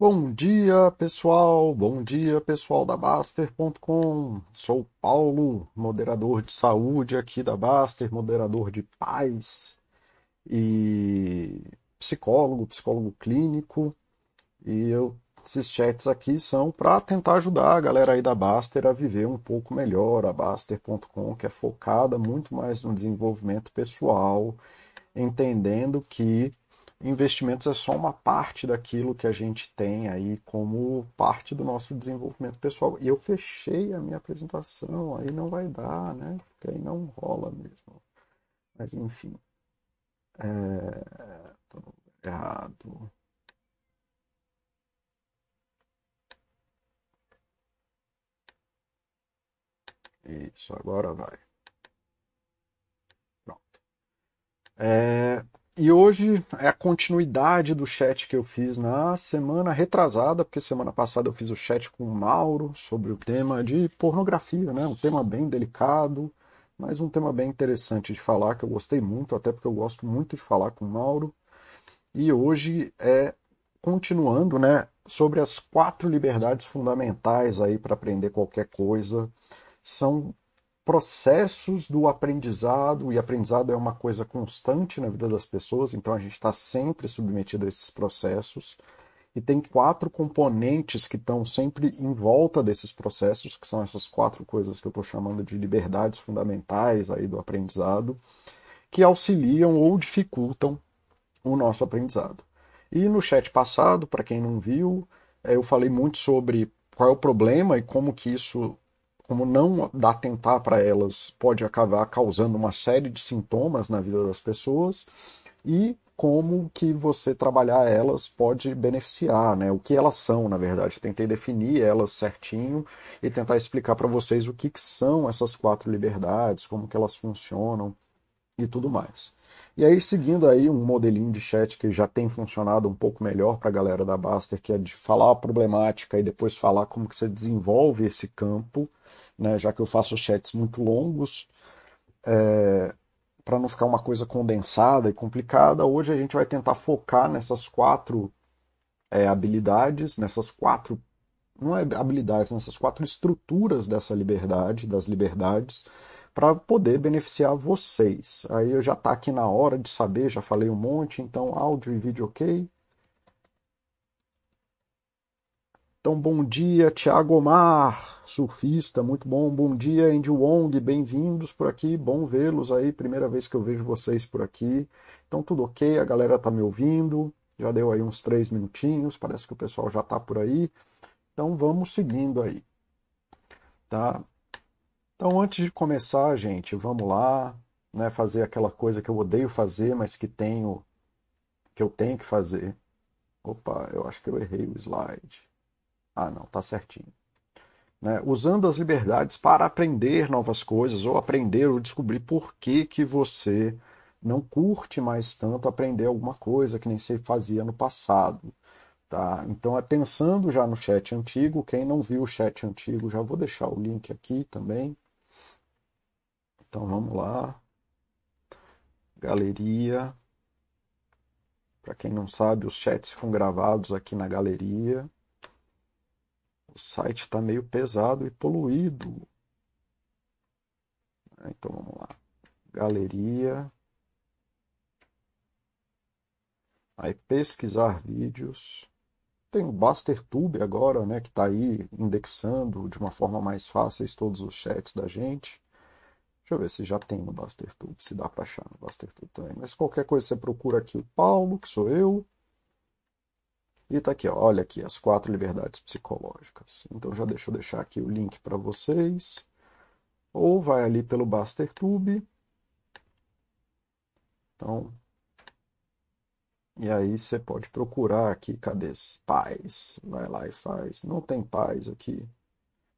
Bom dia, pessoal. Bom dia, pessoal da Baster.com. Sou Paulo, moderador de saúde aqui da Baster, moderador de paz e psicólogo, psicólogo clínico. E eu, esses chats aqui são para tentar ajudar a galera aí da Baster a viver um pouco melhor. A Baster.com, que é focada muito mais no desenvolvimento pessoal, entendendo que investimentos é só uma parte daquilo que a gente tem aí como parte do nosso desenvolvimento pessoal. E eu fechei a minha apresentação, aí não vai dar, né? Porque aí não rola mesmo. Mas enfim. É... Tô errado. Isso, agora vai. Pronto. É... E hoje é a continuidade do chat que eu fiz na semana retrasada, porque semana passada eu fiz o chat com o Mauro sobre o tema de pornografia, né? Um tema bem delicado, mas um tema bem interessante de falar, que eu gostei muito, até porque eu gosto muito de falar com o Mauro. E hoje é continuando, né, sobre as quatro liberdades fundamentais aí para aprender qualquer coisa. São processos do aprendizado, e aprendizado é uma coisa constante na vida das pessoas, então a gente está sempre submetido a esses processos. E tem quatro componentes que estão sempre em volta desses processos, que são essas quatro coisas que eu estou chamando de liberdades fundamentais aí do aprendizado, que auxiliam ou dificultam o nosso aprendizado. E no chat passado, para quem não viu, eh, eu falei muito sobre qual é o problema e como que isso como não atentar para elas pode acabar causando uma série de sintomas na vida das pessoas e como que você trabalhar elas pode beneficiar, né? O que elas são, na verdade. Tentei definir elas certinho e tentar explicar para vocês o que, que são essas quatro liberdades, como que elas funcionam e tudo mais. E aí, seguindo aí um modelinho de chat que já tem funcionado um pouco melhor para a galera da Baster, que é de falar a problemática e depois falar como que você desenvolve esse campo, né, já que eu faço chats muito longos, é, para não ficar uma coisa condensada e complicada, hoje a gente vai tentar focar nessas quatro é, habilidades, nessas quatro, não é habilidades, nessas quatro estruturas dessa liberdade, das liberdades, para poder beneficiar vocês. Aí eu já está aqui na hora de saber, já falei um monte, então áudio e vídeo ok. Então, bom dia, Thiago Omar, surfista, muito bom. Bom dia, Andy Wong, bem-vindos por aqui, bom vê-los aí, primeira vez que eu vejo vocês por aqui. Então, tudo ok, a galera tá me ouvindo, já deu aí uns três minutinhos, parece que o pessoal já tá por aí. Então, vamos seguindo aí, tá? Então, antes de começar, gente, vamos lá, né, fazer aquela coisa que eu odeio fazer, mas que tenho, que eu tenho que fazer. Opa, eu acho que eu errei o slide. Ah, não, tá certinho. Né? Usando as liberdades para aprender novas coisas, ou aprender ou descobrir por que, que você não curte mais tanto aprender alguma coisa que nem você fazia no passado. Tá? Então, é pensando já no chat antigo, quem não viu o chat antigo, já vou deixar o link aqui também. Então, vamos lá. Galeria. Para quem não sabe, os chats ficam gravados aqui na galeria. O site está meio pesado e poluído. Então vamos lá. Galeria. Aí pesquisar vídeos. Tem o BasterTube agora, né, que está aí indexando de uma forma mais fácil todos os chats da gente. Deixa eu ver se já tem no BasterTube, se dá para achar no BasterTube também. Mas qualquer coisa você procura aqui o Paulo, que sou eu. E está aqui, ó, olha aqui, as quatro liberdades psicológicas. Então já deixa eu deixar aqui o link para vocês. Ou vai ali pelo BasterTube. Então, e aí você pode procurar aqui, cadê paz? Vai lá e faz. Não tem paz aqui.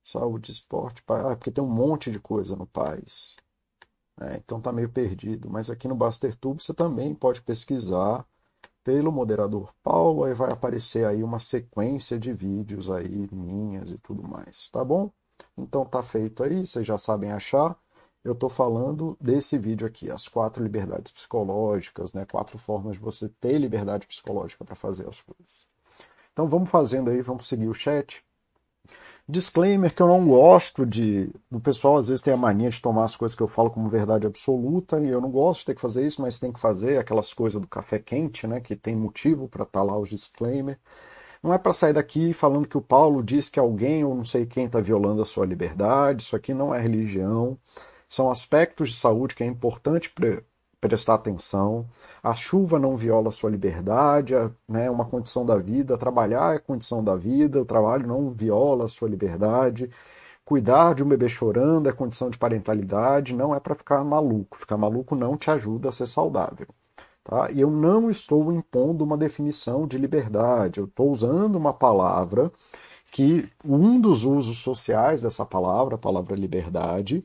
Saúde, esporte, paz. Ah, porque tem um monte de coisa no paz. É, então tá meio perdido. Mas aqui no BasterTube você também pode pesquisar pelo moderador Paulo, aí vai aparecer aí uma sequência de vídeos aí minhas e tudo mais, tá bom? Então tá feito aí, vocês já sabem achar. Eu estou falando desse vídeo aqui, as quatro liberdades psicológicas, né? Quatro formas de você ter liberdade psicológica para fazer as coisas. Então vamos fazendo aí, vamos seguir o chat. Disclaimer que eu não gosto de. O pessoal às vezes tem a mania de tomar as coisas que eu falo como verdade absoluta, e eu não gosto de ter que fazer isso, mas tem que fazer aquelas coisas do café quente, né? Que tem motivo para estar tá lá os disclaimer. Não é para sair daqui falando que o Paulo diz que alguém ou não sei quem está violando a sua liberdade. Isso aqui não é religião. São aspectos de saúde que é importante prestar atenção. A chuva não viola sua liberdade, é né, uma condição da vida. Trabalhar é condição da vida, o trabalho não viola sua liberdade. Cuidar de um bebê chorando é condição de parentalidade, não é para ficar maluco. Ficar maluco não te ajuda a ser saudável. Tá? E eu não estou impondo uma definição de liberdade, eu estou usando uma palavra que um dos usos sociais dessa palavra, a palavra liberdade,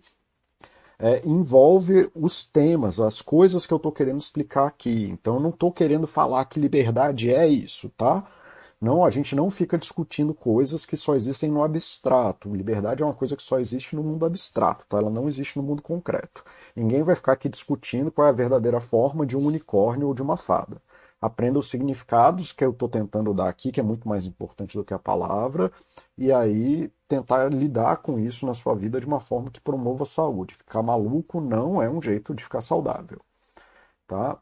é, envolve os temas, as coisas que eu estou querendo explicar aqui. Então, eu não estou querendo falar que liberdade é isso, tá? Não, a gente não fica discutindo coisas que só existem no abstrato. Liberdade é uma coisa que só existe no mundo abstrato, tá? Ela não existe no mundo concreto. Ninguém vai ficar aqui discutindo qual é a verdadeira forma de um unicórnio ou de uma fada. Aprenda os significados que eu estou tentando dar aqui, que é muito mais importante do que a palavra, e aí tentar lidar com isso na sua vida de uma forma que promova a saúde. Ficar maluco não é um jeito de ficar saudável, tá?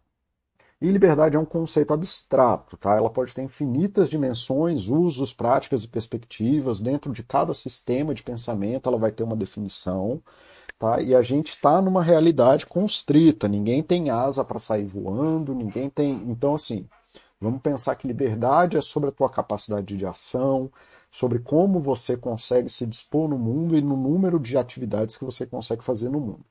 E liberdade é um conceito abstrato, tá? Ela pode ter infinitas dimensões, usos, práticas e perspectivas. Dentro de cada sistema de pensamento, ela vai ter uma definição, tá? E a gente está numa realidade constrita. Ninguém tem asa para sair voando, ninguém tem. Então, assim, vamos pensar que liberdade é sobre a tua capacidade de ação, sobre como você consegue se dispor no mundo e no número de atividades que você consegue fazer no mundo.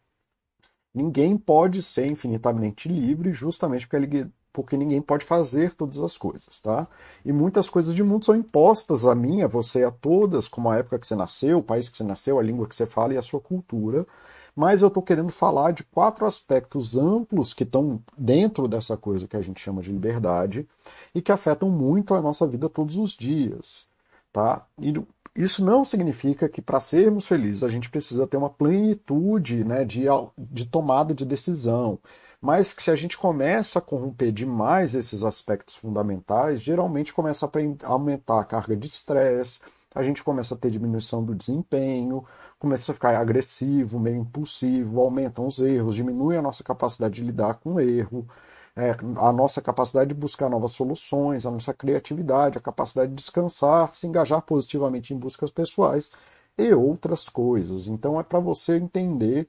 Ninguém pode ser infinitamente livre justamente porque, porque ninguém pode fazer todas as coisas, tá? E muitas coisas de mundo são impostas a mim, a você, a todas, como a época que você nasceu, o país que você nasceu, a língua que você fala e a sua cultura. Mas eu estou querendo falar de quatro aspectos amplos que estão dentro dessa coisa que a gente chama de liberdade e que afetam muito a nossa vida todos os dias. Tá? E isso não significa que para sermos felizes a gente precisa ter uma plenitude né, de, de tomada de decisão. Mas que se a gente começa a corromper demais esses aspectos fundamentais, geralmente começa a aumentar a carga de estresse, a gente começa a ter diminuição do desempenho, começa a ficar agressivo, meio impulsivo, aumentam os erros, diminui a nossa capacidade de lidar com o erro, é, a nossa capacidade de buscar novas soluções, a nossa criatividade, a capacidade de descansar, se engajar positivamente em buscas pessoais e outras coisas. Então é para você entender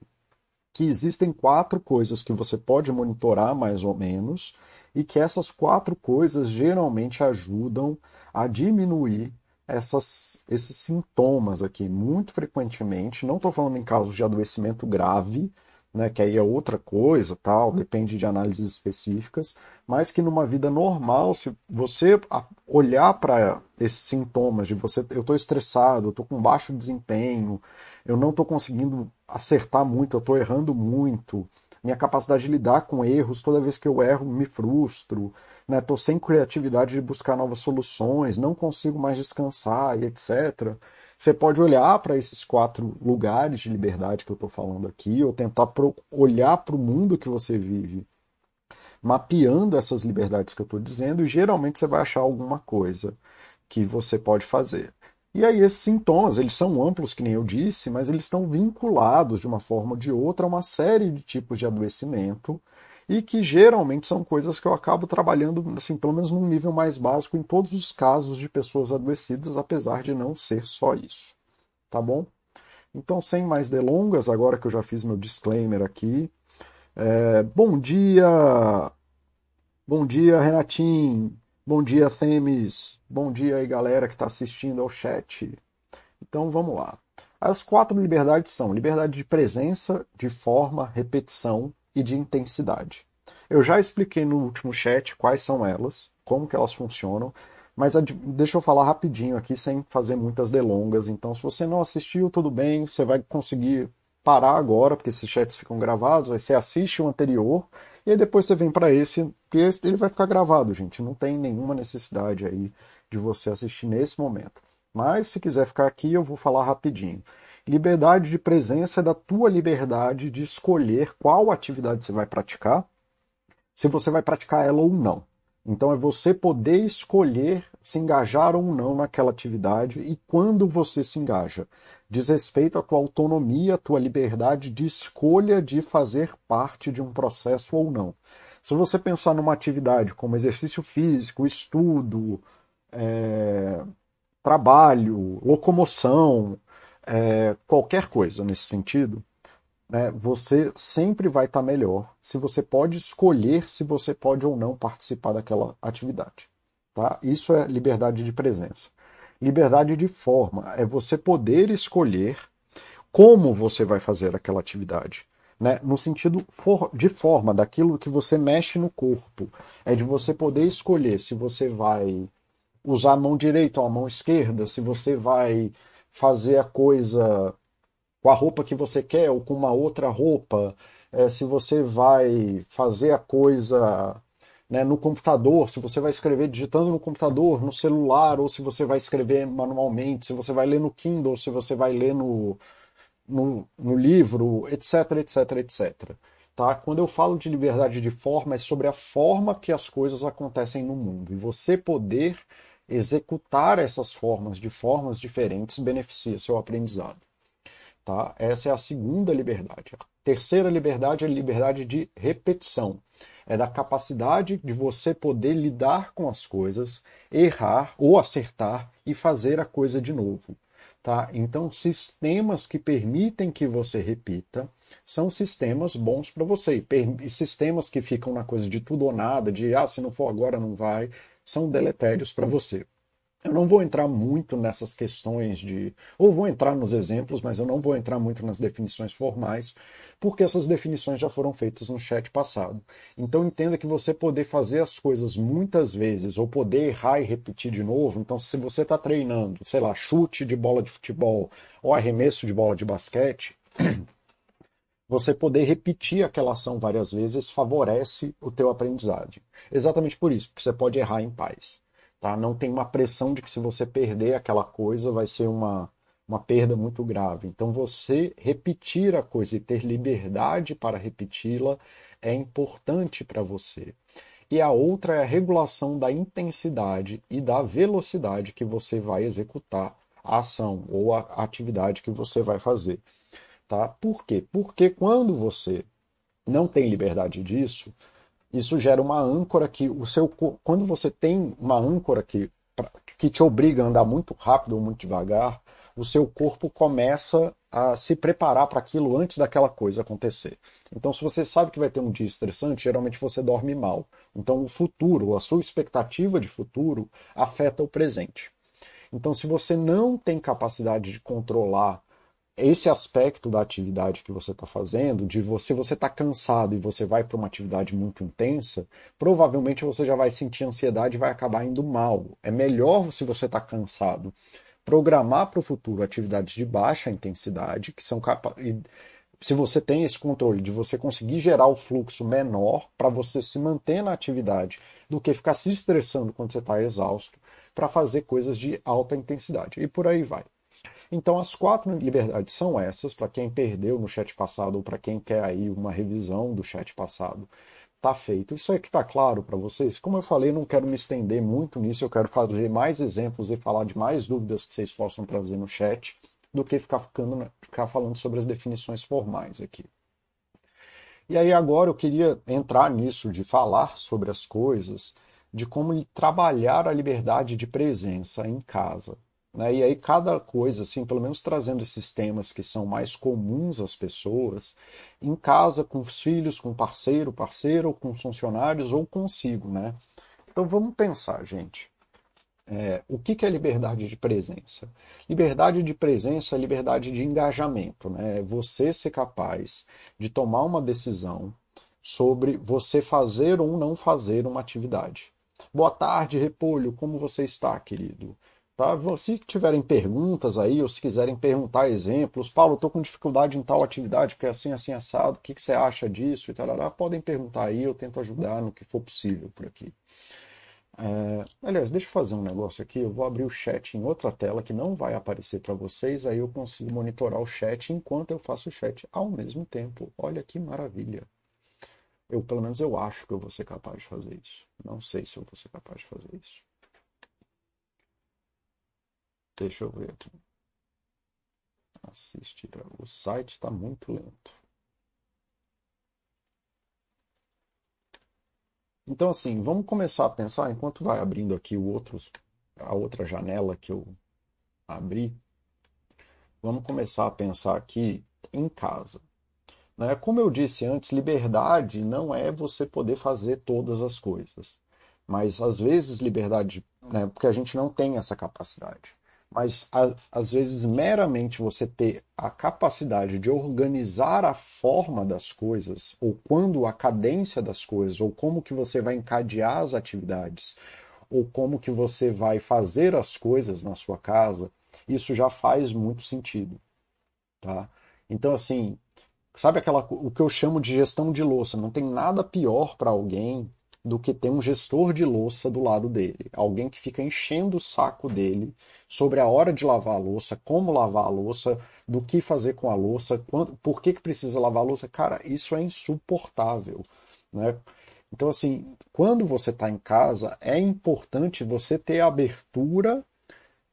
que existem quatro coisas que você pode monitorar mais ou menos e que essas quatro coisas geralmente ajudam a diminuir essas, esses sintomas aqui muito frequentemente. Não estou falando em casos de adoecimento grave, né, que aí é outra coisa, tal, depende de análises específicas, mas que numa vida normal, se você olhar para esses sintomas de você, eu estou estressado, eu estou com baixo desempenho, eu não estou conseguindo acertar muito, eu estou errando muito, minha capacidade de lidar com erros, toda vez que eu erro, me frustro, né, sem criatividade de buscar novas soluções, não consigo mais descansar e etc. Você pode olhar para esses quatro lugares de liberdade que eu estou falando aqui, ou tentar olhar para o mundo que você vive, mapeando essas liberdades que eu estou dizendo, e geralmente você vai achar alguma coisa que você pode fazer. E aí esses sintomas, eles são amplos, que nem eu disse, mas eles estão vinculados de uma forma ou de outra a uma série de tipos de adoecimento e que geralmente são coisas que eu acabo trabalhando, assim, pelo menos num nível mais básico em todos os casos de pessoas adoecidas, apesar de não ser só isso. Tá bom? Então, sem mais delongas, agora que eu já fiz meu disclaimer aqui, é, bom dia! Bom dia, Renatinho! Bom dia, Themis! Bom dia aí, galera que está assistindo ao chat. Então, vamos lá. As quatro liberdades são liberdade de presença, de forma, repetição e de intensidade. Eu já expliquei no último chat quais são elas, como que elas funcionam, mas deixa eu falar rapidinho aqui sem fazer muitas delongas. Então, se você não assistiu, tudo bem, você vai conseguir parar agora, porque esses chats ficam gravados, aí você assiste o anterior e aí depois você vem para esse, que ele vai ficar gravado, gente. Não tem nenhuma necessidade aí de você assistir nesse momento. Mas se quiser ficar aqui, eu vou falar rapidinho. Liberdade de presença é da tua liberdade de escolher qual atividade você vai praticar, se você vai praticar ela ou não. Então é você poder escolher se engajar ou não naquela atividade e quando você se engaja. Diz respeito à tua autonomia, à tua liberdade de escolha de fazer parte de um processo ou não. Se você pensar numa atividade como exercício físico, estudo, é, trabalho, locomoção, é, qualquer coisa nesse sentido, né, você sempre vai estar tá melhor se você pode escolher se você pode ou não participar daquela atividade. Tá? Isso é liberdade de presença. Liberdade de forma é você poder escolher como você vai fazer aquela atividade. Né? No sentido for, de forma, daquilo que você mexe no corpo. É de você poder escolher se você vai usar a mão direita ou a mão esquerda, se você vai fazer a coisa com a roupa que você quer ou com uma outra roupa, é, se você vai fazer a coisa né, no computador, se você vai escrever digitando no computador, no celular, ou se você vai escrever manualmente, se você vai ler no Kindle, se você vai ler no, no, no livro, etc, etc, etc. Tá? Quando eu falo de liberdade de forma, é sobre a forma que as coisas acontecem no mundo. E você poder executar essas formas de formas diferentes beneficia seu aprendizado. Tá? Essa é a segunda liberdade. A terceira liberdade é a liberdade de repetição. É da capacidade de você poder lidar com as coisas, errar ou acertar e fazer a coisa de novo. Tá? Então, sistemas que permitem que você repita são sistemas bons para você. E sistemas que ficam na coisa de tudo ou nada, de ah, se não for agora não vai, são deletérios para você. Eu não vou entrar muito nessas questões de. Ou vou entrar nos exemplos, mas eu não vou entrar muito nas definições formais, porque essas definições já foram feitas no chat passado. Então entenda que você poder fazer as coisas muitas vezes, ou poder errar e repetir de novo. Então, se você está treinando, sei lá, chute de bola de futebol ou arremesso de bola de basquete, você poder repetir aquela ação várias vezes favorece o teu aprendizagem. Exatamente por isso, porque você pode errar em paz. Tá? Não tem uma pressão de que se você perder aquela coisa vai ser uma, uma perda muito grave. Então, você repetir a coisa e ter liberdade para repeti-la é importante para você. E a outra é a regulação da intensidade e da velocidade que você vai executar a ação ou a atividade que você vai fazer. Tá? Por quê? Porque quando você não tem liberdade disso, isso gera uma âncora que o seu quando você tem uma âncora que que te obriga a andar muito rápido ou muito devagar, o seu corpo começa a se preparar para aquilo antes daquela coisa acontecer. Então, se você sabe que vai ter um dia estressante, geralmente você dorme mal. Então, o futuro, a sua expectativa de futuro, afeta o presente. Então, se você não tem capacidade de controlar esse aspecto da atividade que você está fazendo, de você você está cansado e você vai para uma atividade muito intensa, provavelmente você já vai sentir ansiedade e vai acabar indo mal. É melhor se você está cansado programar para o futuro atividades de baixa intensidade que são capazes se você tem esse controle de você conseguir gerar o fluxo menor para você se manter na atividade do que ficar se estressando quando você está exausto para fazer coisas de alta intensidade. E por aí vai. Então, as quatro liberdades são essas, para quem perdeu no chat passado ou para quem quer aí uma revisão do chat passado. Tá feito. Isso aqui tá claro para vocês? Como eu falei, não quero me estender muito nisso, eu quero fazer mais exemplos e falar de mais dúvidas que vocês possam trazer no chat do que ficar, ficando, ficar falando sobre as definições formais aqui. E aí agora eu queria entrar nisso de falar sobre as coisas, de como trabalhar a liberdade de presença em casa. Né? E aí cada coisa, assim, pelo menos trazendo esses temas que são mais comuns às pessoas, em casa, com os filhos, com parceiro, parceiro, ou com funcionários, ou consigo, né? Então vamos pensar, gente. É, o que, que é liberdade de presença? Liberdade de presença é liberdade de engajamento, né? É você ser capaz de tomar uma decisão sobre você fazer ou não fazer uma atividade. Boa tarde, Repolho, como você está, querido? Tá? Se tiverem perguntas aí, ou se quiserem perguntar exemplos, Paulo, estou com dificuldade em tal atividade, porque é assim, assim, assado, o que, que você acha disso e tal, podem perguntar aí, eu tento ajudar no que for possível por aqui. É, aliás, deixa eu fazer um negócio aqui, eu vou abrir o chat em outra tela que não vai aparecer para vocês, aí eu consigo monitorar o chat enquanto eu faço o chat ao mesmo tempo. Olha que maravilha. Eu, pelo menos, eu acho que eu vou ser capaz de fazer isso. Não sei se eu vou ser capaz de fazer isso. Deixa eu ver aqui. Assistir. O site está muito lento. Então, assim, vamos começar a pensar, enquanto vai abrindo aqui o outro, a outra janela que eu abri, vamos começar a pensar aqui em casa. Né? Como eu disse antes, liberdade não é você poder fazer todas as coisas. Mas às vezes liberdade, né, porque a gente não tem essa capacidade. Mas a, às vezes meramente você ter a capacidade de organizar a forma das coisas, ou quando a cadência das coisas, ou como que você vai encadear as atividades, ou como que você vai fazer as coisas na sua casa, isso já faz muito sentido, tá? Então assim, sabe aquela o que eu chamo de gestão de louça, não tem nada pior para alguém do que ter um gestor de louça do lado dele. Alguém que fica enchendo o saco dele sobre a hora de lavar a louça, como lavar a louça, do que fazer com a louça, quando, por que, que precisa lavar a louça. Cara, isso é insuportável. Né? Então, assim, quando você está em casa, é importante você ter abertura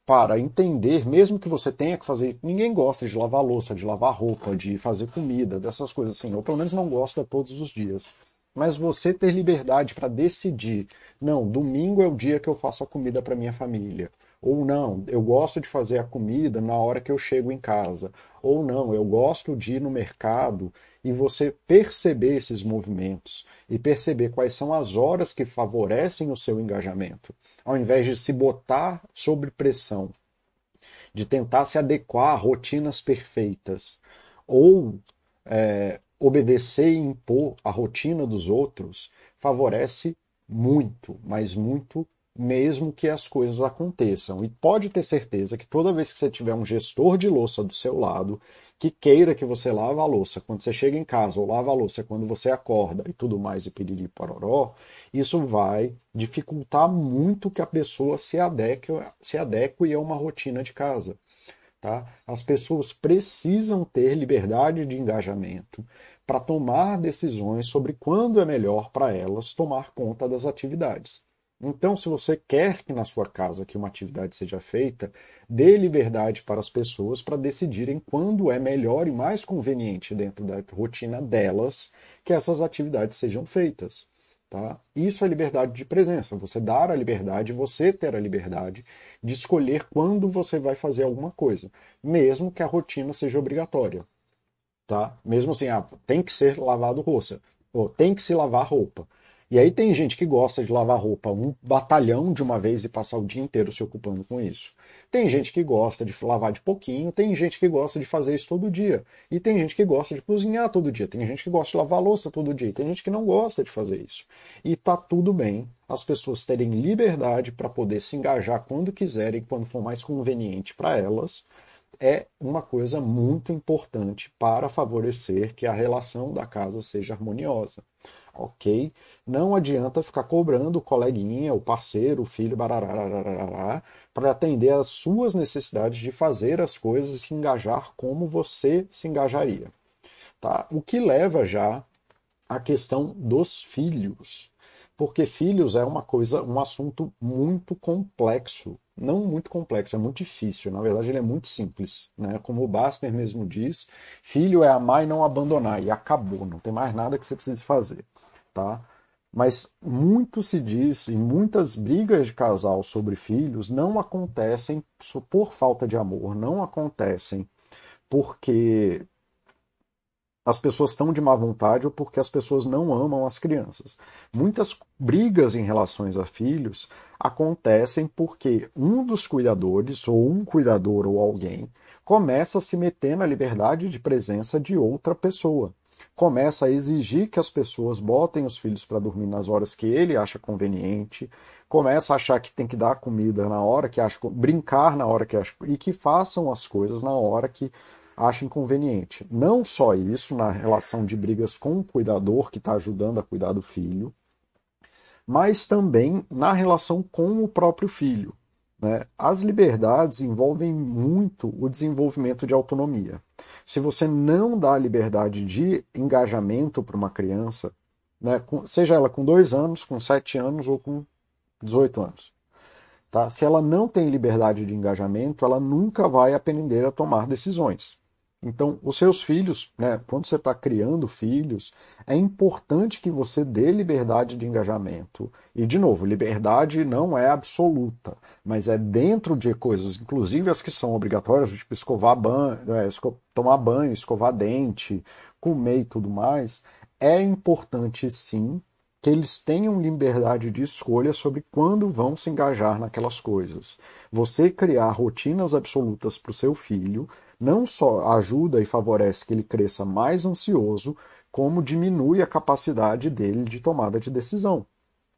para entender, mesmo que você tenha que fazer. Ninguém gosta de lavar louça, de lavar roupa, de fazer comida, dessas coisas assim. Ou pelo menos não gosta todos os dias mas você ter liberdade para decidir, não, domingo é o dia que eu faço a comida para minha família. Ou não, eu gosto de fazer a comida na hora que eu chego em casa. Ou não, eu gosto de ir no mercado e você perceber esses movimentos e perceber quais são as horas que favorecem o seu engajamento, ao invés de se botar sob pressão, de tentar se adequar a rotinas perfeitas, ou é, obedecer e impor a rotina dos outros favorece muito, mas muito mesmo que as coisas aconteçam. E pode ter certeza que toda vez que você tiver um gestor de louça do seu lado, que queira que você lave a louça quando você chega em casa, ou lava a louça quando você acorda e tudo mais, e piriri pororó, isso vai dificultar muito que a pessoa se adeque, se adeque a uma rotina de casa. Tá? As pessoas precisam ter liberdade de engajamento, para tomar decisões sobre quando é melhor para elas tomar conta das atividades. Então, se você quer que na sua casa que uma atividade seja feita, dê liberdade para as pessoas para decidirem quando é melhor e mais conveniente dentro da rotina delas que essas atividades sejam feitas. Tá? Isso é liberdade de presença. Você dar a liberdade, você ter a liberdade de escolher quando você vai fazer alguma coisa, mesmo que a rotina seja obrigatória tá? Mesmo assim, ah, tem que ser lavado roupa, ou tem que se lavar roupa. E aí tem gente que gosta de lavar roupa um batalhão de uma vez e passar o dia inteiro se ocupando com isso. Tem gente que gosta de lavar de pouquinho, tem gente que gosta de fazer isso todo dia. E tem gente que gosta de cozinhar todo dia, tem gente que gosta de lavar louça todo dia, tem gente que não gosta de fazer isso. E tá tudo bem as pessoas terem liberdade para poder se engajar quando quiserem, quando for mais conveniente para elas, é uma coisa muito importante para favorecer que a relação da casa seja harmoniosa. Ok? Não adianta ficar cobrando o coleguinha, o parceiro, o filho, para atender às suas necessidades de fazer as coisas e se engajar como você se engajaria. Tá? O que leva já à questão dos filhos porque filhos é uma coisa, um assunto muito complexo. Não muito complexo, é muito difícil. Na verdade, ele é muito simples. Né? Como o Baster mesmo diz, filho é amar e não abandonar. E acabou, não tem mais nada que você precise fazer. Tá? Mas muito se diz, e muitas brigas de casal sobre filhos não acontecem por falta de amor, não acontecem porque as pessoas estão de má vontade ou porque as pessoas não amam as crianças. Muitas brigas em relação a filhos acontecem porque um dos cuidadores, ou um cuidador ou alguém, começa a se meter na liberdade de presença de outra pessoa. Começa a exigir que as pessoas botem os filhos para dormir nas horas que ele acha conveniente, começa a achar que tem que dar comida na hora que acha, brincar na hora que acha, e que façam as coisas na hora que acha inconveniente. Não só isso, na relação de brigas com o cuidador que está ajudando a cuidar do filho, mas também na relação com o próprio filho. Né? As liberdades envolvem muito o desenvolvimento de autonomia. Se você não dá liberdade de engajamento para uma criança, né? seja ela com 2 anos, com 7 anos ou com 18 anos. Tá? Se ela não tem liberdade de engajamento, ela nunca vai aprender a tomar decisões. Então, os seus filhos, né, quando você está criando filhos, é importante que você dê liberdade de engajamento. E, de novo, liberdade não é absoluta, mas é dentro de coisas, inclusive as que são obrigatórias, tipo escovar banho, é, esco tomar banho, escovar dente, comer e tudo mais. É importante, sim, que eles tenham liberdade de escolha sobre quando vão se engajar naquelas coisas. Você criar rotinas absolutas para o seu filho não só ajuda e favorece que ele cresça mais ansioso, como diminui a capacidade dele de tomada de decisão.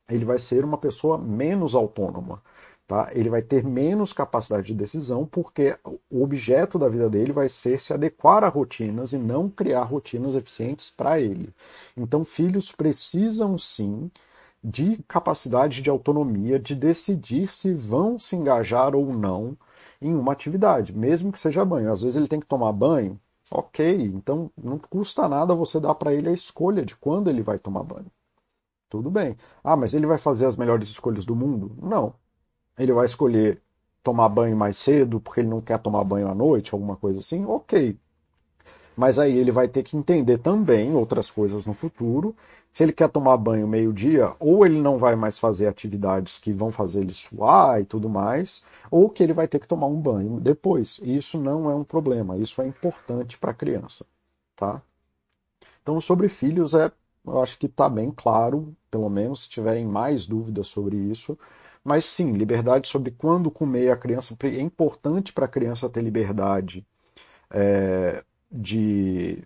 Ele vai ser uma pessoa menos autônoma. Tá? Ele vai ter menos capacidade de decisão porque o objeto da vida dele vai ser se adequar a rotinas e não criar rotinas eficientes para ele. Então, filhos precisam sim de capacidade de autonomia, de decidir se vão se engajar ou não em uma atividade, mesmo que seja banho. Às vezes ele tem que tomar banho, ok, então não custa nada você dar para ele a escolha de quando ele vai tomar banho. Tudo bem. Ah, mas ele vai fazer as melhores escolhas do mundo? Não. Ele vai escolher tomar banho mais cedo porque ele não quer tomar banho à noite, alguma coisa assim? Ok. Mas aí ele vai ter que entender também outras coisas no futuro. Se ele quer tomar banho meio-dia, ou ele não vai mais fazer atividades que vão fazer ele suar e tudo mais, ou que ele vai ter que tomar um banho depois. E isso não é um problema, isso é importante para a criança, tá? Então, sobre filhos, é, eu acho que está bem claro, pelo menos se tiverem mais dúvidas sobre isso. Mas sim, liberdade sobre quando comer a criança. É importante para a criança ter liberdade. É, de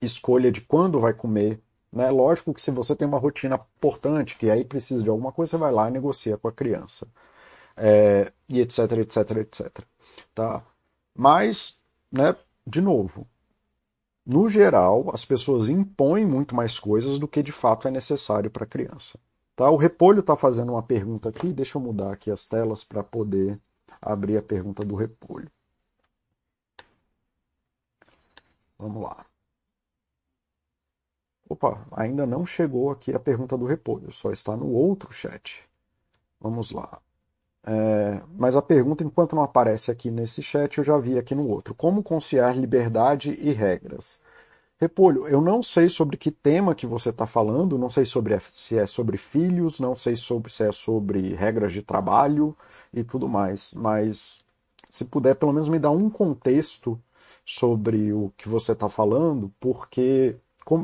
escolha de quando vai comer. Né? Lógico que se você tem uma rotina importante, que aí precisa de alguma coisa, você vai lá e negocia com a criança. É, e etc, etc, etc. Tá? Mas, né, de novo, no geral, as pessoas impõem muito mais coisas do que de fato é necessário para a criança. Tá? O Repolho está fazendo uma pergunta aqui, deixa eu mudar aqui as telas para poder abrir a pergunta do Repolho. Vamos lá. Opa, ainda não chegou aqui a pergunta do repolho, só está no outro chat. Vamos lá. É, mas a pergunta, enquanto não aparece aqui nesse chat, eu já vi aqui no outro. Como conciliar liberdade e regras? Repolho, eu não sei sobre que tema que você está falando, não sei sobre se é sobre filhos, não sei sobre se é sobre regras de trabalho e tudo mais, mas se puder pelo menos me dar um contexto sobre o que você está falando, porque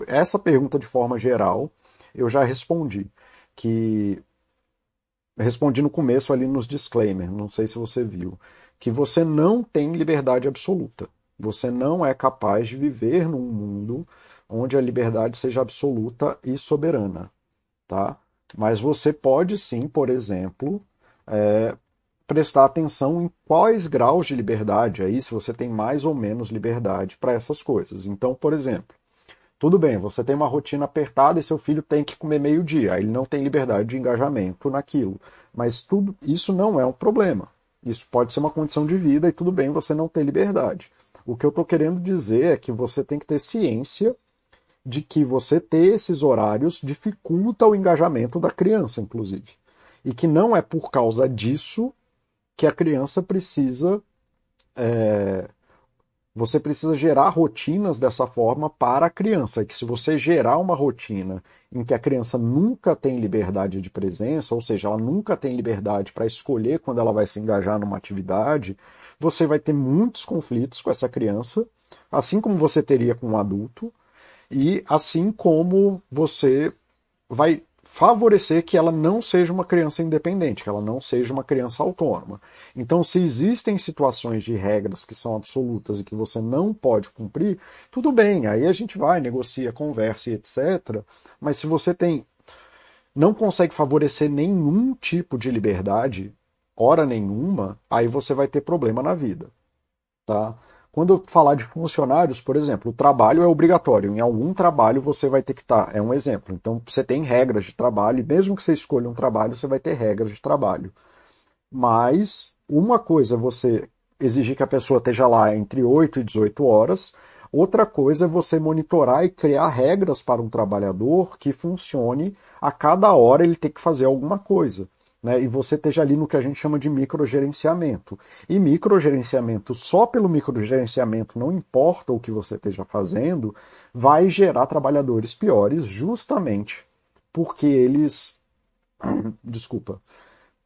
essa pergunta de forma geral eu já respondi, que respondi no começo ali nos disclaimers, não sei se você viu, que você não tem liberdade absoluta. Você não é capaz de viver num mundo onde a liberdade seja absoluta e soberana, tá? Mas você pode sim, por exemplo, é, prestar atenção em quais graus de liberdade aí, se você tem mais ou menos liberdade para essas coisas. Então, por exemplo, tudo bem, você tem uma rotina apertada e seu filho tem que comer meio-dia, ele não tem liberdade de engajamento naquilo. Mas tudo isso não é um problema. Isso pode ser uma condição de vida e tudo bem você não ter liberdade. O que eu estou querendo dizer é que você tem que ter ciência de que você ter esses horários dificulta o engajamento da criança, inclusive. E que não é por causa disso que a criança precisa. É, você precisa gerar rotinas dessa forma para a criança. E que se você gerar uma rotina em que a criança nunca tem liberdade de presença, ou seja, ela nunca tem liberdade para escolher quando ela vai se engajar numa atividade, você vai ter muitos conflitos com essa criança, assim como você teria com um adulto, e assim como você vai favorecer que ela não seja uma criança independente, que ela não seja uma criança autônoma. Então, se existem situações de regras que são absolutas e que você não pode cumprir, tudo bem, aí a gente vai, negocia, conversa e etc. Mas se você tem não consegue favorecer nenhum tipo de liberdade, hora nenhuma, aí você vai ter problema na vida, tá? Quando eu falar de funcionários, por exemplo, o trabalho é obrigatório. Em algum trabalho você vai ter que estar. Tá, é um exemplo. Então você tem regras de trabalho, e mesmo que você escolha um trabalho, você vai ter regras de trabalho. Mas uma coisa é você exigir que a pessoa esteja lá entre 8 e 18 horas, Outra coisa é você monitorar e criar regras para um trabalhador que funcione a cada hora ele ter que fazer alguma coisa. Né, e você esteja ali no que a gente chama de microgerenciamento. E microgerenciamento, só pelo microgerenciamento, não importa o que você esteja fazendo, vai gerar trabalhadores piores, justamente porque eles. Desculpa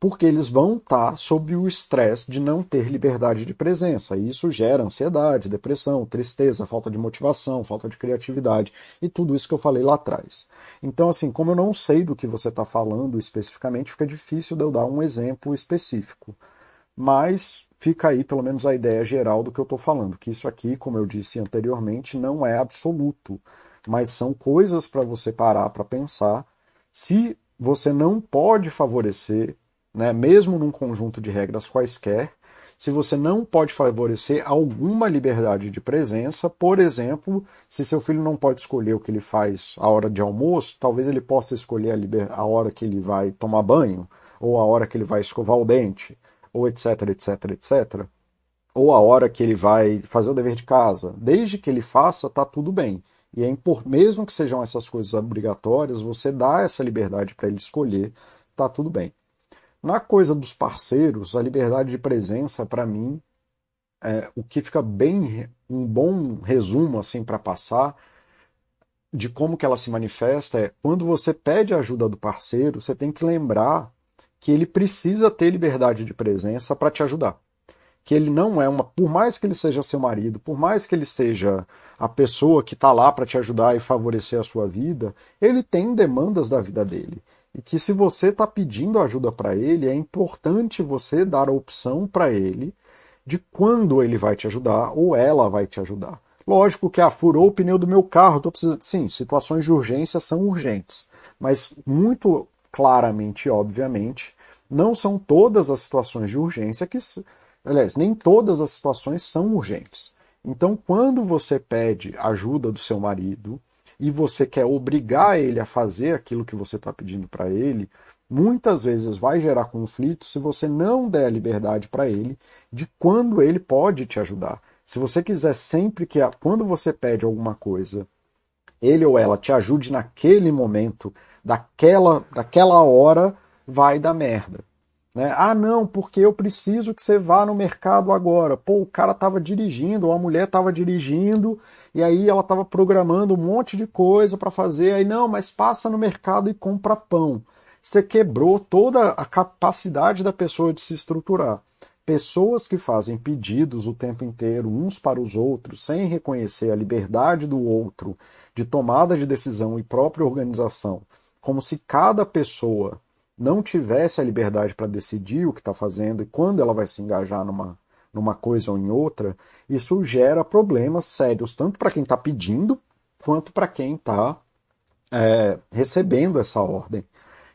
porque eles vão estar sob o estresse de não ter liberdade de presença. E isso gera ansiedade, depressão, tristeza, falta de motivação, falta de criatividade e tudo isso que eu falei lá atrás. Então, assim, como eu não sei do que você está falando especificamente, fica difícil de eu dar um exemplo específico. Mas fica aí pelo menos a ideia geral do que eu estou falando, que isso aqui, como eu disse anteriormente, não é absoluto, mas são coisas para você parar para pensar se você não pode favorecer né, mesmo num conjunto de regras quaisquer, se você não pode favorecer alguma liberdade de presença, por exemplo, se seu filho não pode escolher o que ele faz a hora de almoço, talvez ele possa escolher a, liber... a hora que ele vai tomar banho, ou a hora que ele vai escovar o dente, ou etc, etc, etc. Ou a hora que ele vai fazer o dever de casa. Desde que ele faça, tá tudo bem. E é impor... mesmo que sejam essas coisas obrigatórias, você dá essa liberdade para ele escolher, tá tudo bem. Na coisa dos parceiros, a liberdade de presença, para mim, é, o que fica bem um bom resumo assim para passar de como que ela se manifesta é quando você pede ajuda do parceiro, você tem que lembrar que ele precisa ter liberdade de presença para te ajudar. Que ele não é uma, por mais que ele seja seu marido, por mais que ele seja a pessoa que está lá para te ajudar e favorecer a sua vida, ele tem demandas da vida dele e que se você está pedindo ajuda para ele, é importante você dar a opção para ele de quando ele vai te ajudar ou ela vai te ajudar. Lógico que ah, furou o pneu do meu carro, tô precisando. Sim, situações de urgência são urgentes, mas muito claramente, obviamente, não são todas as situações de urgência que, aliás, nem todas as situações são urgentes. Então, quando você pede ajuda do seu marido, e você quer obrigar ele a fazer aquilo que você está pedindo para ele, muitas vezes vai gerar conflito se você não der a liberdade para ele de quando ele pode te ajudar. Se você quiser sempre que, quando você pede alguma coisa, ele ou ela te ajude naquele momento, daquela, daquela hora, vai dar merda. Né? Ah, não, porque eu preciso que você vá no mercado agora. Pô, o cara estava dirigindo, ou a mulher estava dirigindo, e aí ela estava programando um monte de coisa para fazer. Aí, não, mas passa no mercado e compra pão. Você quebrou toda a capacidade da pessoa de se estruturar. Pessoas que fazem pedidos o tempo inteiro uns para os outros, sem reconhecer a liberdade do outro de tomada de decisão e própria organização, como se cada pessoa não tivesse a liberdade para decidir o que está fazendo e quando ela vai se engajar numa, numa coisa ou em outra, isso gera problemas sérios, tanto para quem está pedindo, quanto para quem está é, recebendo essa ordem.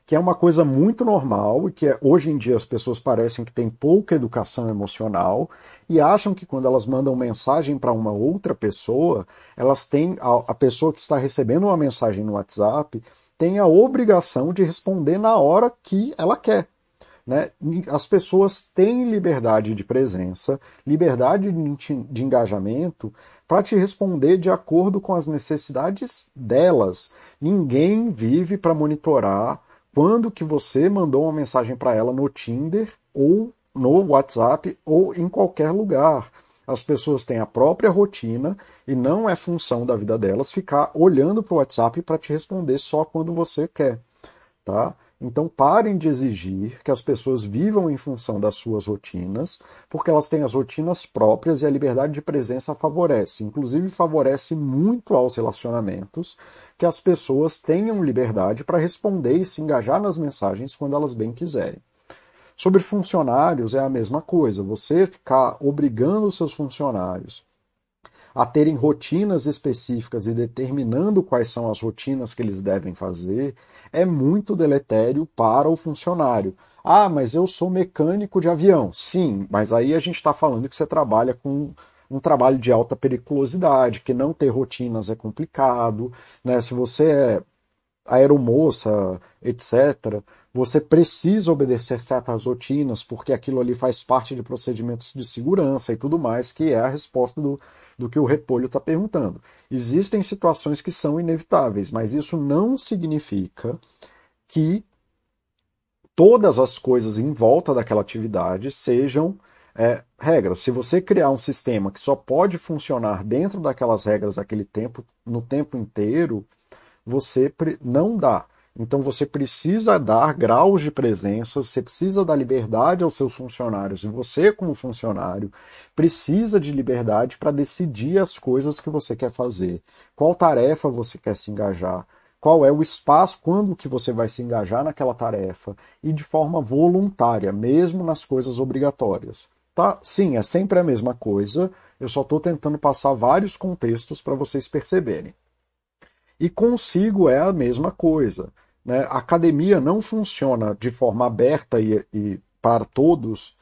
Que é uma coisa muito normal e que é, hoje em dia as pessoas parecem que têm pouca educação emocional e acham que quando elas mandam mensagem para uma outra pessoa, elas têm a, a pessoa que está recebendo uma mensagem no WhatsApp tem a obrigação de responder na hora que ela quer. Né? As pessoas têm liberdade de presença, liberdade de engajamento para te responder de acordo com as necessidades delas. Ninguém vive para monitorar quando que você mandou uma mensagem para ela no Tinder ou no WhatsApp ou em qualquer lugar. As pessoas têm a própria rotina e não é função da vida delas ficar olhando para o WhatsApp para te responder só quando você quer, tá? Então parem de exigir que as pessoas vivam em função das suas rotinas, porque elas têm as rotinas próprias e a liberdade de presença favorece, inclusive favorece muito aos relacionamentos, que as pessoas tenham liberdade para responder e se engajar nas mensagens quando elas bem quiserem. Sobre funcionários é a mesma coisa. Você ficar obrigando os seus funcionários a terem rotinas específicas e determinando quais são as rotinas que eles devem fazer é muito deletério para o funcionário. Ah, mas eu sou mecânico de avião. Sim, mas aí a gente está falando que você trabalha com um trabalho de alta periculosidade, que não ter rotinas é complicado. Né? Se você é aeromoça, etc., você precisa obedecer certas rotinas, porque aquilo ali faz parte de procedimentos de segurança e tudo mais, que é a resposta do, do que o repolho está perguntando. Existem situações que são inevitáveis, mas isso não significa que todas as coisas em volta daquela atividade sejam é, regras. Se você criar um sistema que só pode funcionar dentro daquelas regras daquele tempo, no tempo inteiro, você não dá. Então você precisa dar graus de presença, você precisa dar liberdade aos seus funcionários. E você, como funcionário, precisa de liberdade para decidir as coisas que você quer fazer. Qual tarefa você quer se engajar? Qual é o espaço, quando que você vai se engajar naquela tarefa? E de forma voluntária, mesmo nas coisas obrigatórias. Tá? Sim, é sempre a mesma coisa. Eu só estou tentando passar vários contextos para vocês perceberem. E consigo é a mesma coisa. Né? A academia não funciona de forma aberta e, e para todos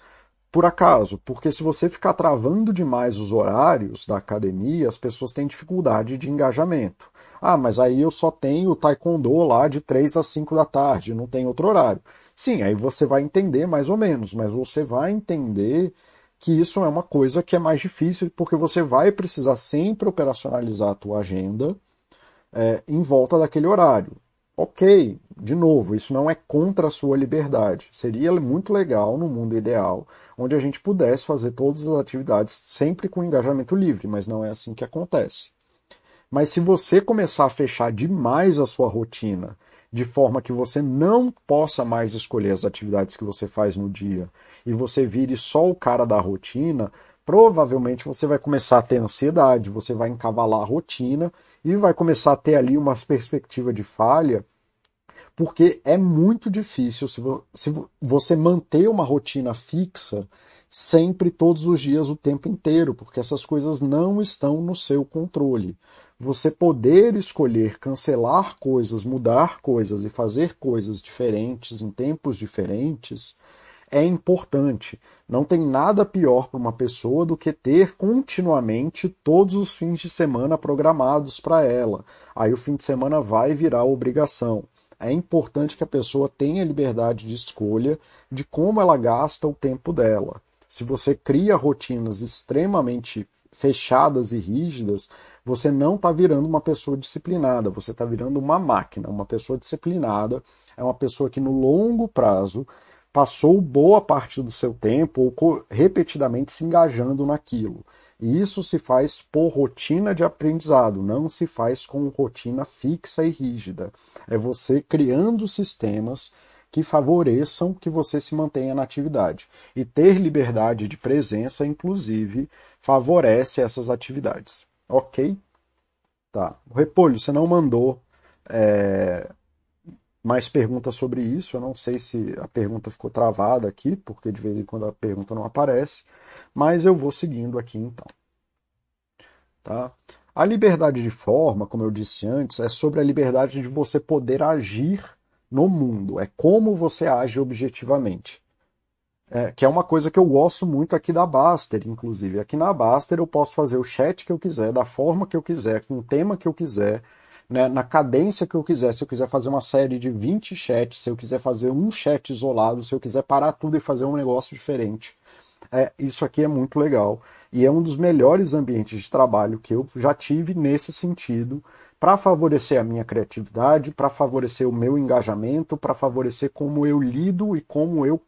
por acaso, porque se você ficar travando demais os horários da academia, as pessoas têm dificuldade de engajamento. Ah, mas aí eu só tenho o taekwondo lá de 3 às 5 da tarde, não tem outro horário. Sim, aí você vai entender mais ou menos, mas você vai entender que isso é uma coisa que é mais difícil, porque você vai precisar sempre operacionalizar a tua agenda é, em volta daquele horário. Ok, de novo, isso não é contra a sua liberdade. Seria muito legal no mundo ideal, onde a gente pudesse fazer todas as atividades sempre com engajamento livre, mas não é assim que acontece. Mas se você começar a fechar demais a sua rotina, de forma que você não possa mais escolher as atividades que você faz no dia e você vire só o cara da rotina, provavelmente você vai começar a ter ansiedade, você vai encavalar a rotina e vai começar a ter ali uma perspectiva de falha, porque é muito difícil se, você manter uma rotina fixa sempre, todos os dias, o tempo inteiro, porque essas coisas não estão no seu controle. Você poder escolher cancelar coisas, mudar coisas e fazer coisas diferentes em tempos diferentes é importante. Não tem nada pior para uma pessoa do que ter continuamente todos os fins de semana programados para ela. Aí o fim de semana vai virar obrigação. É importante que a pessoa tenha liberdade de escolha de como ela gasta o tempo dela. Se você cria rotinas extremamente fechadas e rígidas, você não está virando uma pessoa disciplinada, você está virando uma máquina. Uma pessoa disciplinada é uma pessoa que no longo prazo passou boa parte do seu tempo ou repetidamente se engajando naquilo. E isso se faz por rotina de aprendizado, não se faz com rotina fixa e rígida. É você criando sistemas que favoreçam que você se mantenha na atividade. E ter liberdade de presença, inclusive, favorece essas atividades. Ok? Tá. Repolho, você não mandou é, mais perguntas sobre isso. Eu não sei se a pergunta ficou travada aqui, porque de vez em quando a pergunta não aparece, mas eu vou seguindo aqui então. Tá? A liberdade de forma, como eu disse antes, é sobre a liberdade de você poder agir no mundo, é como você age objetivamente. É, que é uma coisa que eu gosto muito aqui da Baster, inclusive. Aqui na Baster eu posso fazer o chat que eu quiser, da forma que eu quiser, com o tema que eu quiser, né, na cadência que eu quiser, se eu quiser fazer uma série de 20 chats, se eu quiser fazer um chat isolado, se eu quiser parar tudo e fazer um negócio diferente. É, isso aqui é muito legal e é um dos melhores ambientes de trabalho que eu já tive nesse sentido para favorecer a minha criatividade, para favorecer o meu engajamento, para favorecer como eu lido e como eu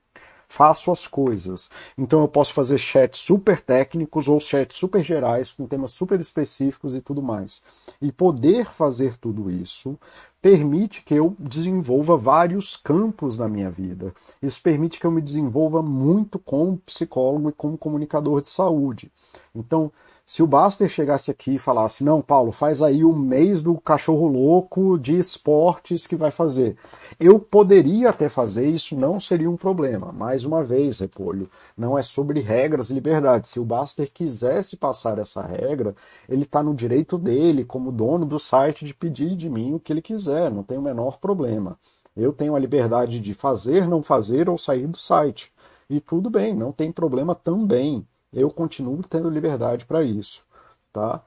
faço as coisas. Então eu posso fazer chats super técnicos ou chats super gerais com temas super específicos e tudo mais. E poder fazer tudo isso permite que eu desenvolva vários campos na minha vida. Isso permite que eu me desenvolva muito como psicólogo e como comunicador de saúde. Então, se o Baster chegasse aqui e falasse, não, Paulo, faz aí o mês do cachorro louco de esportes que vai fazer. Eu poderia até fazer, isso não seria um problema. Mais uma vez, Repolho, não é sobre regras e liberdade. Se o Baster quisesse passar essa regra, ele está no direito dele, como dono do site, de pedir de mim o que ele quiser, não tem o menor problema. Eu tenho a liberdade de fazer, não fazer ou sair do site. E tudo bem, não tem problema também eu continuo tendo liberdade para isso, tá?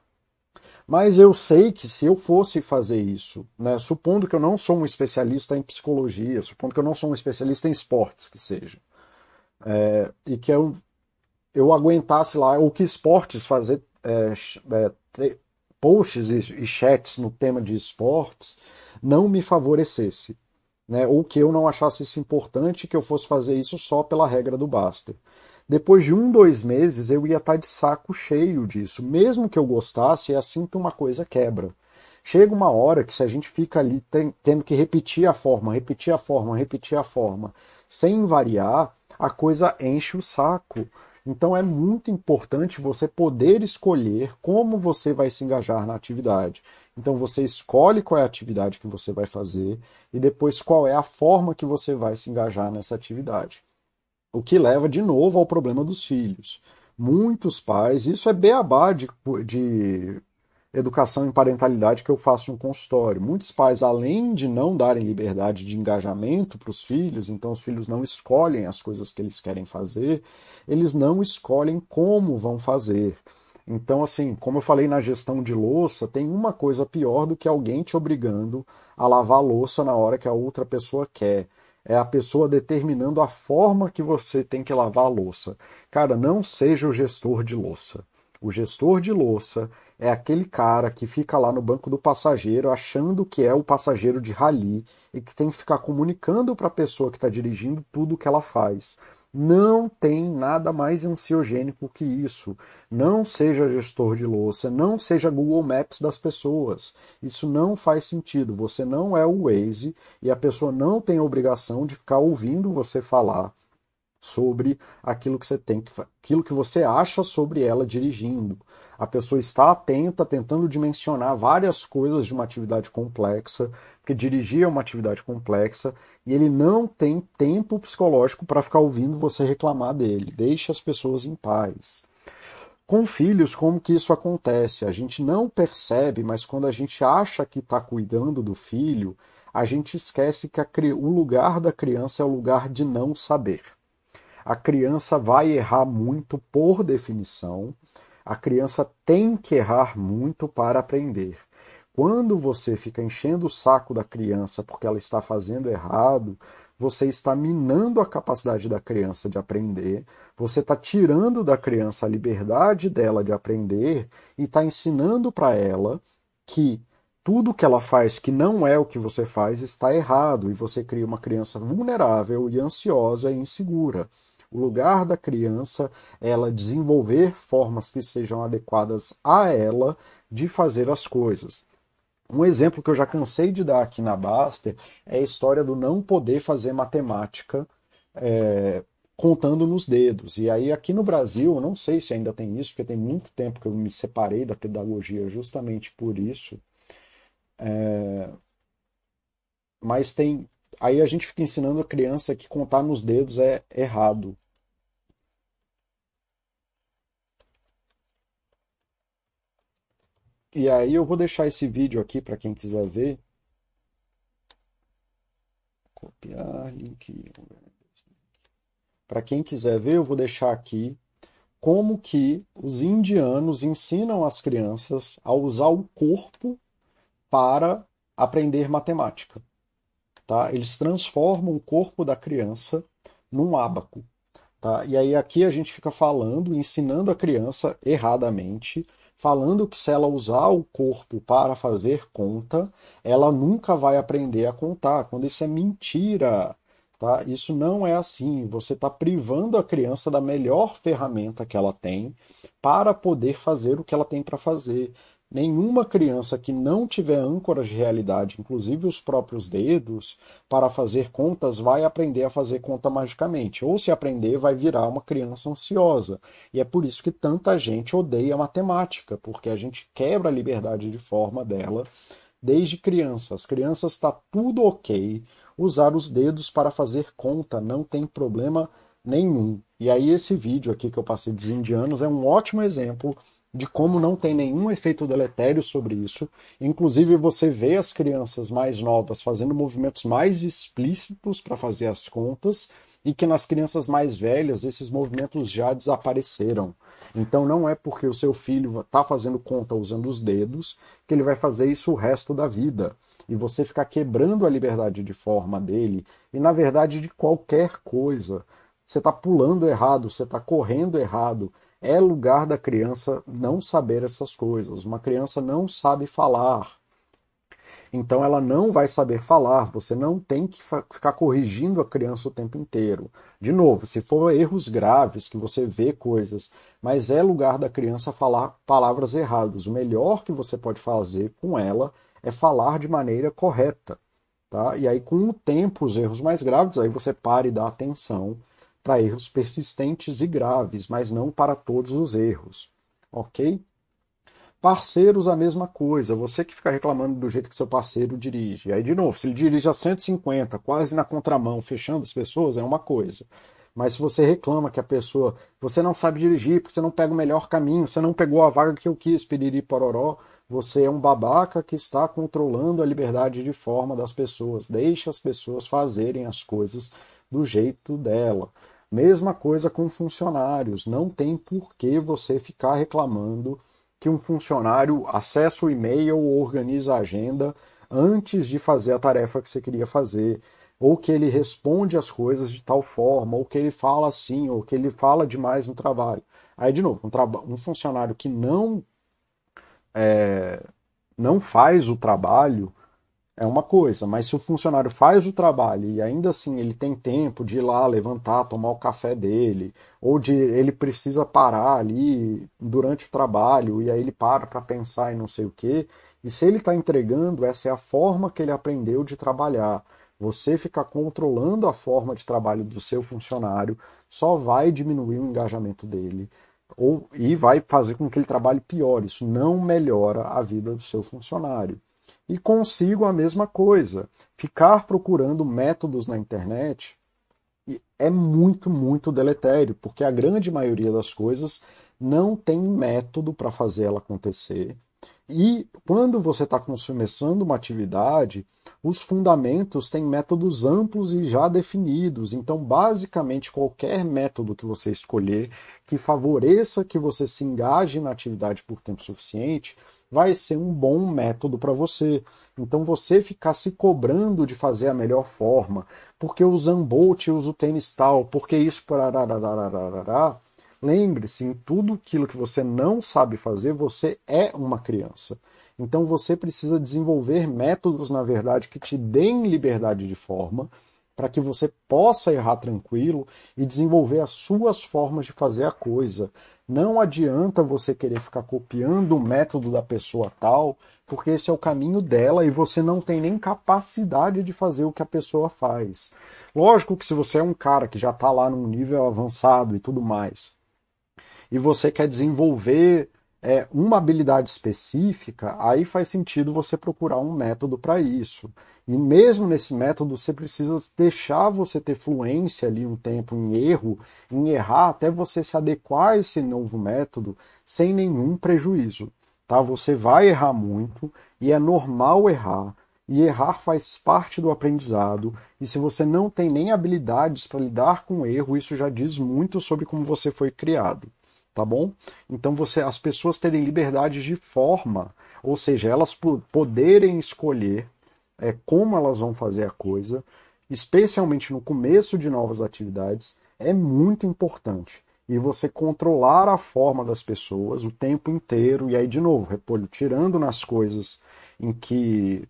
Mas eu sei que se eu fosse fazer isso, né, supondo que eu não sou um especialista em psicologia, supondo que eu não sou um especialista em esportes, que seja, é, e que eu, eu aguentasse lá, ou que esportes fazer é, é, posts e, e chats no tema de esportes não me favorecesse. Né, ou que eu não achasse isso importante que eu fosse fazer isso só pela regra do Baster. Depois de um, dois meses, eu ia estar de saco cheio disso, mesmo que eu gostasse, é assim que uma coisa quebra. Chega uma hora que se a gente fica ali tendo que repetir a forma, repetir a forma, repetir a forma, sem variar, a coisa enche o saco. Então é muito importante você poder escolher como você vai se engajar na atividade. Então você escolhe qual é a atividade que você vai fazer e depois qual é a forma que você vai se engajar nessa atividade. O que leva de novo ao problema dos filhos. Muitos pais, isso é beabá de, de educação em parentalidade que eu faço no consultório. Muitos pais, além de não darem liberdade de engajamento para os filhos, então os filhos não escolhem as coisas que eles querem fazer, eles não escolhem como vão fazer. Então, assim, como eu falei na gestão de louça, tem uma coisa pior do que alguém te obrigando a lavar a louça na hora que a outra pessoa quer é a pessoa determinando a forma que você tem que lavar a louça. Cara, não seja o gestor de louça. O gestor de louça é aquele cara que fica lá no banco do passageiro achando que é o passageiro de rali e que tem que ficar comunicando para a pessoa que está dirigindo tudo o que ela faz. Não tem nada mais ansiogênico que isso. Não seja gestor de louça, não seja Google Maps das pessoas. Isso não faz sentido. Você não é o Waze e a pessoa não tem a obrigação de ficar ouvindo você falar sobre aquilo que você tem que aquilo que você acha sobre ela dirigindo. A pessoa está atenta, tentando dimensionar várias coisas de uma atividade complexa, porque dirigir é uma atividade complexa e ele não tem tempo psicológico para ficar ouvindo você reclamar dele. Deixe as pessoas em paz. Com filhos, como que isso acontece? A gente não percebe, mas quando a gente acha que está cuidando do filho, a gente esquece que a, o lugar da criança é o lugar de não saber a criança vai errar muito por definição. A criança tem que errar muito para aprender. Quando você fica enchendo o saco da criança porque ela está fazendo errado, você está minando a capacidade da criança de aprender, você está tirando da criança a liberdade dela de aprender e está ensinando para ela que tudo que ela faz que não é o que você faz está errado e você cria uma criança vulnerável e ansiosa e insegura. O lugar da criança ela desenvolver formas que sejam adequadas a ela de fazer as coisas. Um exemplo que eu já cansei de dar aqui na Baster é a história do não poder fazer matemática é, contando nos dedos. E aí, aqui no Brasil, eu não sei se ainda tem isso, porque tem muito tempo que eu me separei da pedagogia justamente por isso. É, mas tem Aí a gente fica ensinando a criança que contar nos dedos é errado. E aí eu vou deixar esse vídeo aqui para quem quiser ver. Copiar link. Para quem quiser ver, eu vou deixar aqui como que os indianos ensinam as crianças a usar o corpo para aprender matemática. Tá? Eles transformam o corpo da criança num ábaco. Tá? E aí aqui a gente fica falando, ensinando a criança erradamente, falando que se ela usar o corpo para fazer conta, ela nunca vai aprender a contar, quando isso é mentira. Tá? Isso não é assim. Você está privando a criança da melhor ferramenta que ela tem para poder fazer o que ela tem para fazer. Nenhuma criança que não tiver âncoras de realidade, inclusive os próprios dedos, para fazer contas, vai aprender a fazer conta magicamente. Ou se aprender, vai virar uma criança ansiosa. E é por isso que tanta gente odeia matemática, porque a gente quebra a liberdade de forma dela desde criança. As crianças está tudo ok. Usar os dedos para fazer conta não tem problema nenhum. E aí esse vídeo aqui que eu passei dos indianos é um ótimo exemplo de como não tem nenhum efeito deletério sobre isso. Inclusive, você vê as crianças mais novas fazendo movimentos mais explícitos para fazer as contas, e que nas crianças mais velhas esses movimentos já desapareceram. Então não é porque o seu filho está fazendo conta usando os dedos que ele vai fazer isso o resto da vida. E você ficar quebrando a liberdade de forma dele, e na verdade de qualquer coisa. Você está pulando errado, você está correndo errado. É lugar da criança não saber essas coisas. Uma criança não sabe falar então ela não vai saber falar, você não tem que ficar corrigindo a criança o tempo inteiro. De novo, se for erros graves, que você vê coisas, mas é lugar da criança falar palavras erradas. O melhor que você pode fazer com ela é falar de maneira correta. Tá? E aí, com o tempo, os erros mais graves, aí você para e dá atenção para erros persistentes e graves, mas não para todos os erros. Ok? Parceiros, a mesma coisa. Você que fica reclamando do jeito que seu parceiro dirige. Aí, de novo, se ele dirige a 150, quase na contramão, fechando as pessoas, é uma coisa. Mas se você reclama que a pessoa, você não sabe dirigir, porque você não pega o melhor caminho, você não pegou a vaga que eu quis, piriri pororó, você é um babaca que está controlando a liberdade de forma das pessoas. Deixe as pessoas fazerem as coisas do jeito dela. Mesma coisa com funcionários. Não tem por que você ficar reclamando que um funcionário acessa o e-mail ou organiza a agenda antes de fazer a tarefa que você queria fazer, ou que ele responde as coisas de tal forma, ou que ele fala assim, ou que ele fala demais no trabalho. Aí, de novo, um, um funcionário que não, é, não faz o trabalho é uma coisa, mas se o funcionário faz o trabalho e ainda assim ele tem tempo de ir lá levantar, tomar o café dele, ou de ele precisa parar ali durante o trabalho e aí ele para para pensar em não sei o que, e se ele está entregando, essa é a forma que ele aprendeu de trabalhar. Você ficar controlando a forma de trabalho do seu funcionário só vai diminuir o engajamento dele ou, e vai fazer com que ele trabalhe pior. Isso não melhora a vida do seu funcionário e consigo a mesma coisa. Ficar procurando métodos na internet é muito, muito deletério, porque a grande maioria das coisas não tem método para fazer ela acontecer. E quando você está começando uma atividade, os fundamentos têm métodos amplos e já definidos. Então, basicamente, qualquer método que você escolher que favoreça que você se engaje na atividade por tempo suficiente, vai ser um bom método para você. Então você ficar se cobrando de fazer a melhor forma, porque o Zambolt usa o tênis tal, porque isso lembre-se, em tudo aquilo que você não sabe fazer, você é uma criança. Então você precisa desenvolver métodos, na verdade, que te deem liberdade de forma, para que você possa errar tranquilo e desenvolver as suas formas de fazer a coisa. Não adianta você querer ficar copiando o método da pessoa tal, porque esse é o caminho dela e você não tem nem capacidade de fazer o que a pessoa faz. Lógico que se você é um cara que já está lá num nível avançado e tudo mais, e você quer desenvolver é, uma habilidade específica, aí faz sentido você procurar um método para isso. E mesmo nesse método, você precisa deixar você ter fluência ali um tempo em erro, em errar, até você se adequar a esse novo método sem nenhum prejuízo. Tá? Você vai errar muito e é normal errar. E errar faz parte do aprendizado. E se você não tem nem habilidades para lidar com o erro, isso já diz muito sobre como você foi criado tá bom? Então você, as pessoas terem liberdade de forma, ou seja, elas poderem escolher é, como elas vão fazer a coisa, especialmente no começo de novas atividades, é muito importante. E você controlar a forma das pessoas o tempo inteiro, e aí, de novo, repolho, tirando nas coisas em que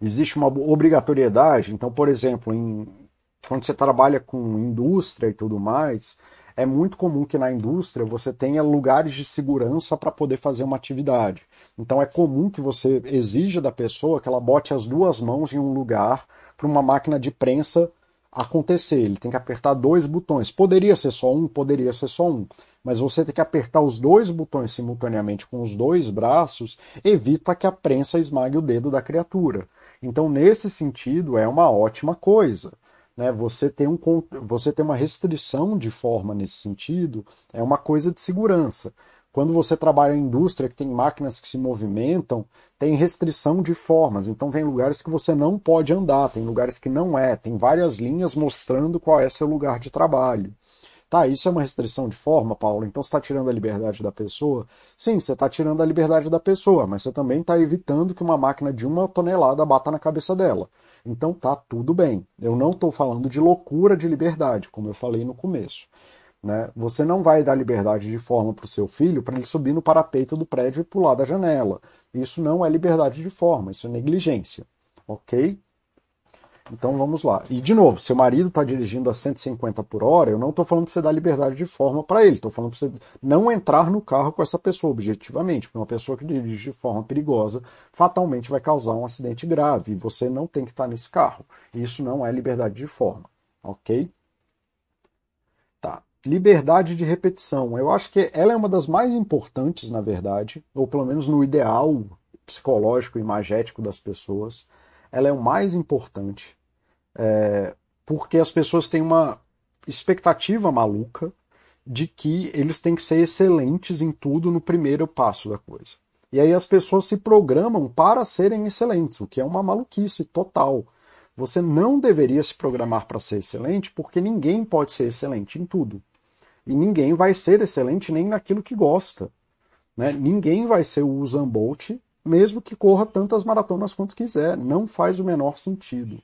existe uma obrigatoriedade. Então, por exemplo, em, quando você trabalha com indústria e tudo mais, é muito comum que na indústria você tenha lugares de segurança para poder fazer uma atividade. Então é comum que você exija da pessoa que ela bote as duas mãos em um lugar para uma máquina de prensa acontecer. Ele tem que apertar dois botões. Poderia ser só um, poderia ser só um. Mas você tem que apertar os dois botões simultaneamente com os dois braços, evita que a prensa esmague o dedo da criatura. Então, nesse sentido, é uma ótima coisa. Né? Você, tem um, você tem uma restrição de forma nesse sentido, é uma coisa de segurança. Quando você trabalha em indústria que tem máquinas que se movimentam, tem restrição de formas. Então tem lugares que você não pode andar, tem lugares que não é, tem várias linhas mostrando qual é seu lugar de trabalho. Tá, isso é uma restrição de forma, Paulo? Então você está tirando a liberdade da pessoa? Sim, você está tirando a liberdade da pessoa, mas você também está evitando que uma máquina de uma tonelada bata na cabeça dela. Então tá tudo bem. Eu não estou falando de loucura de liberdade, como eu falei no começo. Né? Você não vai dar liberdade de forma para o seu filho para ele subir no parapeito do prédio e pular da janela. Isso não é liberdade de forma, isso é negligência. Ok? Então vamos lá. E de novo, seu marido está dirigindo a 150 por hora, eu não estou falando para você dar liberdade de forma para ele, estou falando para você não entrar no carro com essa pessoa objetivamente, porque uma pessoa que dirige de forma perigosa fatalmente vai causar um acidente grave e você não tem que estar tá nesse carro. Isso não é liberdade de forma, ok? Tá liberdade de repetição. Eu acho que ela é uma das mais importantes, na verdade, ou pelo menos no ideal psicológico e imagético das pessoas. Ela é o mais importante, é, porque as pessoas têm uma expectativa maluca de que eles têm que ser excelentes em tudo no primeiro passo da coisa. E aí as pessoas se programam para serem excelentes, o que é uma maluquice total. Você não deveria se programar para ser excelente, porque ninguém pode ser excelente em tudo. E ninguém vai ser excelente nem naquilo que gosta. Né? Ninguém vai ser o Usain Bolt, mesmo que corra tantas maratonas quanto quiser. Não faz o menor sentido.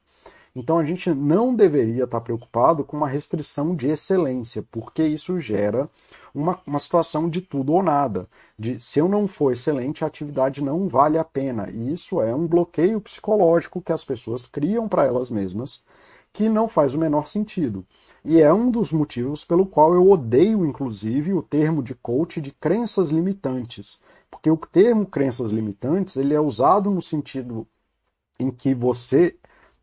Então a gente não deveria estar preocupado com uma restrição de excelência, porque isso gera uma, uma situação de tudo ou nada. De se eu não for excelente, a atividade não vale a pena. E isso é um bloqueio psicológico que as pessoas criam para elas mesmas que não faz o menor sentido. E é um dos motivos pelo qual eu odeio, inclusive, o termo de coach de crenças limitantes. Porque o termo crenças limitantes ele é usado no sentido em que você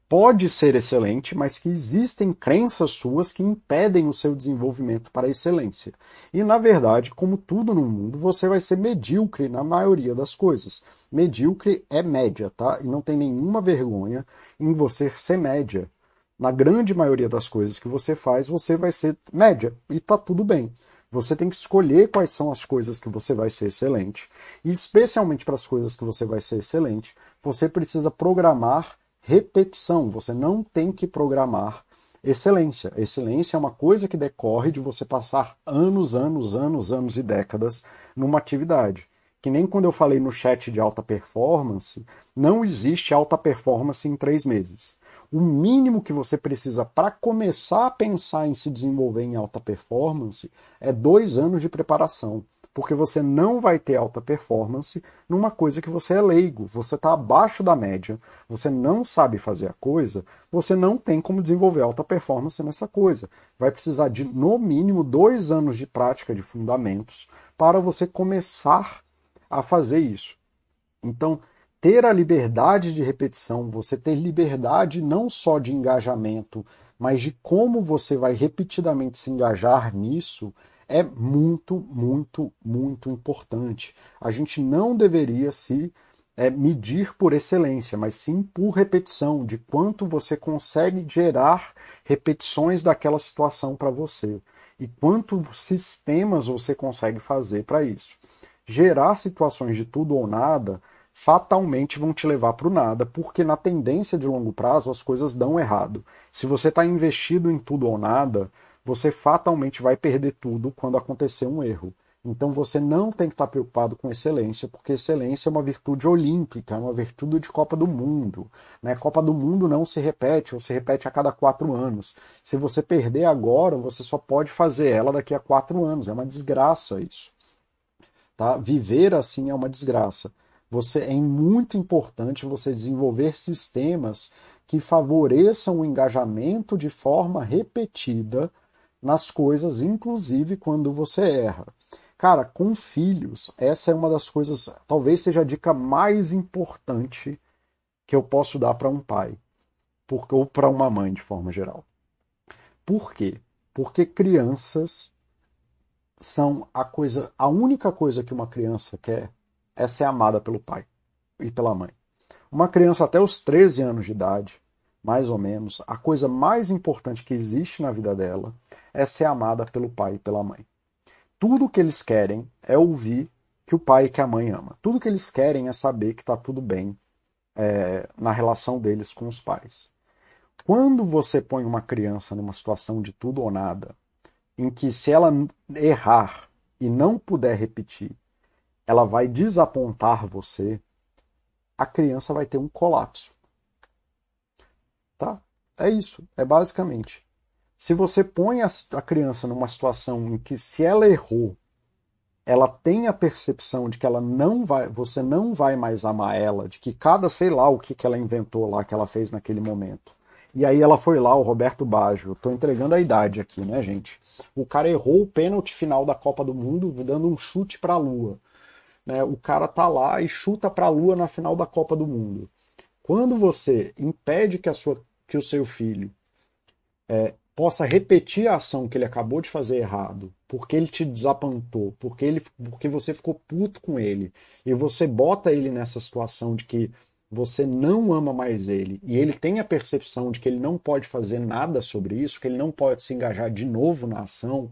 pode ser excelente, mas que existem crenças suas que impedem o seu desenvolvimento para a excelência. E na verdade, como tudo no mundo, você vai ser medíocre na maioria das coisas. Medíocre é média, tá? E não tem nenhuma vergonha em você ser média na grande maioria das coisas que você faz, você vai ser média e tá tudo bem. Você tem que escolher quais são as coisas que você vai ser excelente. E especialmente para as coisas que você vai ser excelente, você precisa programar repetição. Você não tem que programar excelência. Excelência é uma coisa que decorre de você passar anos, anos, anos, anos e décadas numa atividade. Que nem quando eu falei no chat de alta performance, não existe alta performance em três meses o mínimo que você precisa para começar a pensar em se desenvolver em alta performance é dois anos de preparação. Porque você não vai ter alta performance numa coisa que você é leigo, você está abaixo da média, você não sabe fazer a coisa, você não tem como desenvolver alta performance nessa coisa. Vai precisar de, no mínimo, dois anos de prática de fundamentos para você começar a fazer isso. Então, ter a liberdade de repetição, você ter liberdade não só de engajamento, mas de como você vai repetidamente se engajar nisso, é muito, muito, muito importante. A gente não deveria se é, medir por excelência, mas sim por repetição, de quanto você consegue gerar repetições daquela situação para você e quantos sistemas você consegue fazer para isso. Gerar situações de tudo ou nada fatalmente vão te levar para o nada, porque na tendência de longo prazo as coisas dão errado. Se você está investido em tudo ou nada, você fatalmente vai perder tudo quando acontecer um erro. Então você não tem que estar preocupado com excelência, porque excelência é uma virtude olímpica, é uma virtude de Copa do Mundo. Né? Copa do Mundo não se repete, ou se repete a cada quatro anos. Se você perder agora, você só pode fazer ela daqui a quatro anos. É uma desgraça isso. Tá? Viver assim é uma desgraça você é muito importante você desenvolver sistemas que favoreçam o engajamento de forma repetida nas coisas, inclusive quando você erra. Cara, com filhos, essa é uma das coisas, talvez seja a dica mais importante que eu posso dar para um pai, porque, ou para uma mãe de forma geral. Por quê? Porque crianças são a coisa, a única coisa que uma criança quer é ser amada pelo pai e pela mãe. Uma criança até os 13 anos de idade, mais ou menos, a coisa mais importante que existe na vida dela é ser amada pelo pai e pela mãe. tudo que eles querem é ouvir que o pai e que a mãe ama. Tudo que eles querem é saber que está tudo bem é, na relação deles com os pais. Quando você põe uma criança numa situação de tudo ou nada, em que se ela errar e não puder repetir, ela vai desapontar você, a criança vai ter um colapso. Tá? É isso, é basicamente. Se você põe a, a criança numa situação em que se ela errou ela tem a percepção de que ela não vai, você não vai mais amar ela, de que cada, sei lá, o que, que ela inventou lá, que ela fez naquele momento. E aí ela foi lá, o Roberto Baggio, eu tô entregando a idade aqui, né, gente? O cara errou o pênalti final da Copa do Mundo, dando um chute para a lua. Né? O cara tá lá e chuta para a lua na final da Copa do Mundo. Quando você impede que, a sua, que o seu filho é, possa repetir a ação que ele acabou de fazer errado, porque ele te desapontou, porque, ele, porque você ficou puto com ele, e você bota ele nessa situação de que você não ama mais ele, e ele tem a percepção de que ele não pode fazer nada sobre isso, que ele não pode se engajar de novo na ação,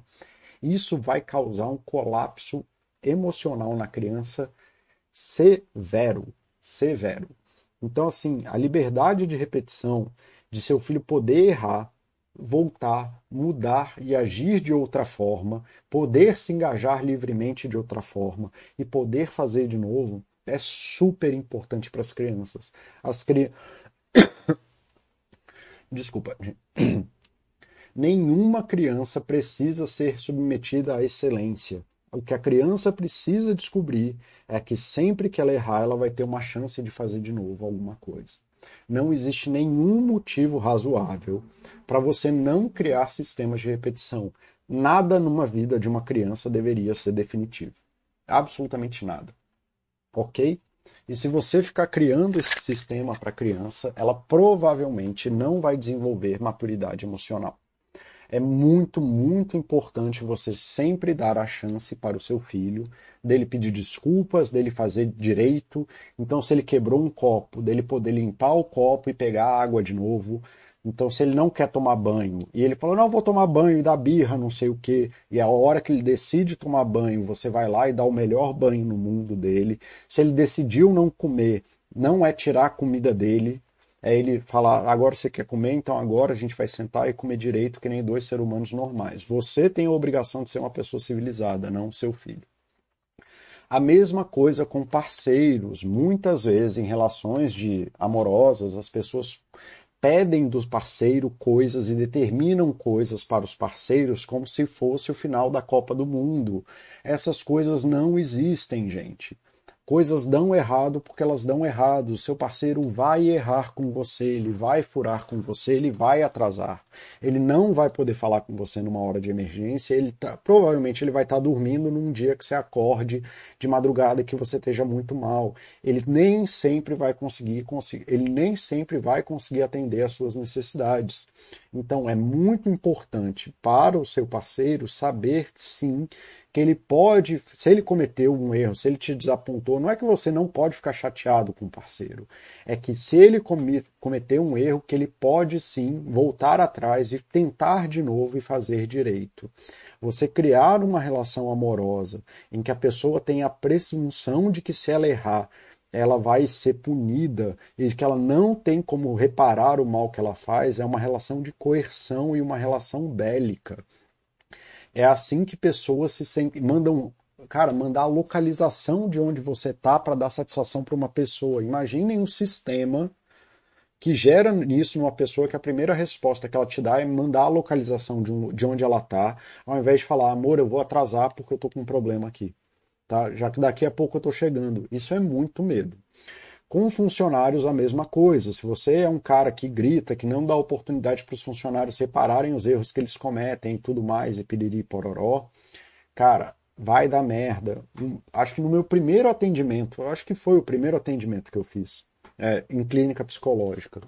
isso vai causar um colapso emocional na criança severo, severo. Então, assim, a liberdade de repetição, de seu filho poder errar, voltar, mudar e agir de outra forma, poder se engajar livremente de outra forma e poder fazer de novo, é super importante para as crianças. As cri... Desculpa. Nenhuma criança precisa ser submetida à excelência. O que a criança precisa descobrir é que sempre que ela errar, ela vai ter uma chance de fazer de novo alguma coisa. Não existe nenhum motivo razoável para você não criar sistemas de repetição. Nada numa vida de uma criança deveria ser definitivo. Absolutamente nada. Ok? E se você ficar criando esse sistema para a criança, ela provavelmente não vai desenvolver maturidade emocional. É muito, muito importante você sempre dar a chance para o seu filho dele pedir desculpas, dele fazer direito. Então, se ele quebrou um copo, dele poder limpar o copo e pegar água de novo. Então, se ele não quer tomar banho e ele falou, não, vou tomar banho e dá birra, não sei o quê, e a hora que ele decide tomar banho, você vai lá e dá o melhor banho no mundo dele. Se ele decidiu não comer, não é tirar a comida dele, é ele falar, agora você quer comer, então agora a gente vai sentar e comer direito que nem dois seres humanos normais. Você tem a obrigação de ser uma pessoa civilizada, não seu filho. A mesma coisa com parceiros. Muitas vezes, em relações de amorosas, as pessoas pedem do parceiro coisas e determinam coisas para os parceiros como se fosse o final da Copa do Mundo. Essas coisas não existem, gente. Coisas dão errado porque elas dão errado. O seu parceiro vai errar com você, ele vai furar com você, ele vai atrasar. Ele não vai poder falar com você numa hora de emergência. Ele tá, provavelmente ele vai estar tá dormindo num dia que você acorde de madrugada que você esteja muito mal. Ele nem sempre vai conseguir, conseguir ele nem sempre vai conseguir atender às suas necessidades. Então é muito importante para o seu parceiro saber sim que ele pode, se ele cometeu um erro, se ele te desapontou, não é que você não pode ficar chateado com o parceiro, é que se ele cometeu um erro, que ele pode sim voltar atrás e tentar de novo e fazer direito. Você criar uma relação amorosa em que a pessoa tem a presunção de que se ela errar, ela vai ser punida e que ela não tem como reparar o mal que ela faz, é uma relação de coerção e uma relação bélica. É assim que pessoas se sentem, mandam, cara, mandar a localização de onde você tá para dar satisfação para uma pessoa. Imaginem um sistema que gera nisso numa pessoa que a primeira resposta que ela te dá é mandar a localização de, um, de onde ela tá, ao invés de falar, amor, eu vou atrasar porque eu tô com um problema aqui. Tá? Já que daqui a pouco eu tô chegando. Isso é muito medo. Com funcionários, a mesma coisa. Se você é um cara que grita, que não dá oportunidade para os funcionários separarem os erros que eles cometem e tudo mais, e piriri pororó, cara, vai dar merda. Hum, acho que no meu primeiro atendimento, acho que foi o primeiro atendimento que eu fiz é, em clínica psicológica.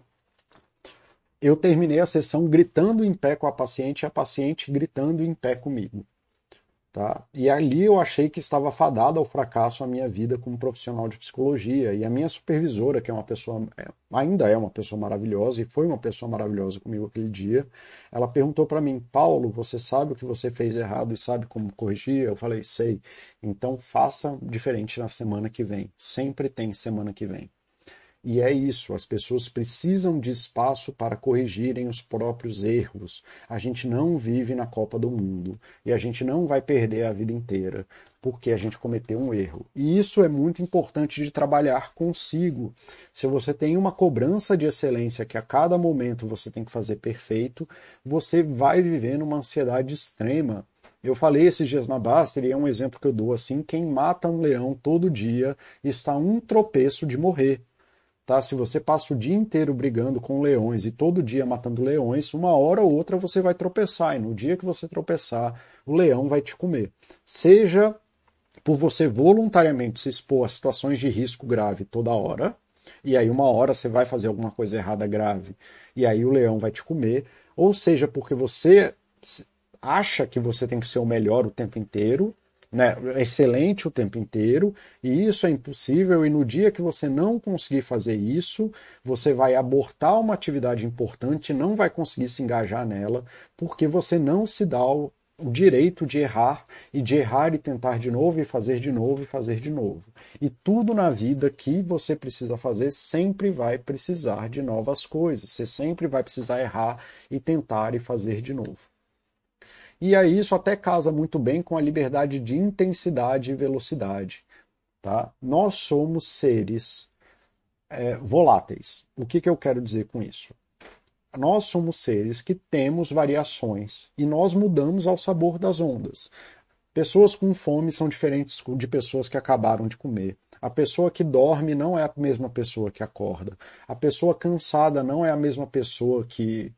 Eu terminei a sessão gritando em pé com a paciente e a paciente gritando em pé comigo. Tá? E ali eu achei que estava fadada ao fracasso a minha vida como profissional de psicologia. E a minha supervisora, que é uma pessoa, é, ainda é uma pessoa maravilhosa e foi uma pessoa maravilhosa comigo aquele dia, ela perguntou para mim: Paulo, você sabe o que você fez errado e sabe como corrigir? Eu falei: sei. Então faça diferente na semana que vem. Sempre tem semana que vem. E é isso, as pessoas precisam de espaço para corrigirem os próprios erros. A gente não vive na Copa do Mundo e a gente não vai perder a vida inteira porque a gente cometeu um erro. E isso é muito importante de trabalhar consigo. Se você tem uma cobrança de excelência que a cada momento você tem que fazer perfeito, você vai viver numa ansiedade extrema. Eu falei esses dias na Baster e é um exemplo que eu dou assim: quem mata um leão todo dia está um tropeço de morrer. Tá? Se você passa o dia inteiro brigando com leões e todo dia matando leões, uma hora ou outra você vai tropeçar, e no dia que você tropeçar, o leão vai te comer. Seja por você voluntariamente se expor a situações de risco grave toda hora, e aí uma hora você vai fazer alguma coisa errada grave, e aí o leão vai te comer, ou seja, porque você acha que você tem que ser o melhor o tempo inteiro, né, excelente o tempo inteiro, e isso é impossível, e no dia que você não conseguir fazer isso, você vai abortar uma atividade importante, não vai conseguir se engajar nela, porque você não se dá o, o direito de errar, e de errar e tentar de novo, e fazer de novo, e fazer de novo. E tudo na vida que você precisa fazer sempre vai precisar de novas coisas, você sempre vai precisar errar e tentar e fazer de novo. E aí isso até casa muito bem com a liberdade de intensidade e velocidade. Tá? Nós somos seres é, voláteis. O que, que eu quero dizer com isso? Nós somos seres que temos variações e nós mudamos ao sabor das ondas. Pessoas com fome são diferentes de pessoas que acabaram de comer. A pessoa que dorme não é a mesma pessoa que acorda. A pessoa cansada não é a mesma pessoa que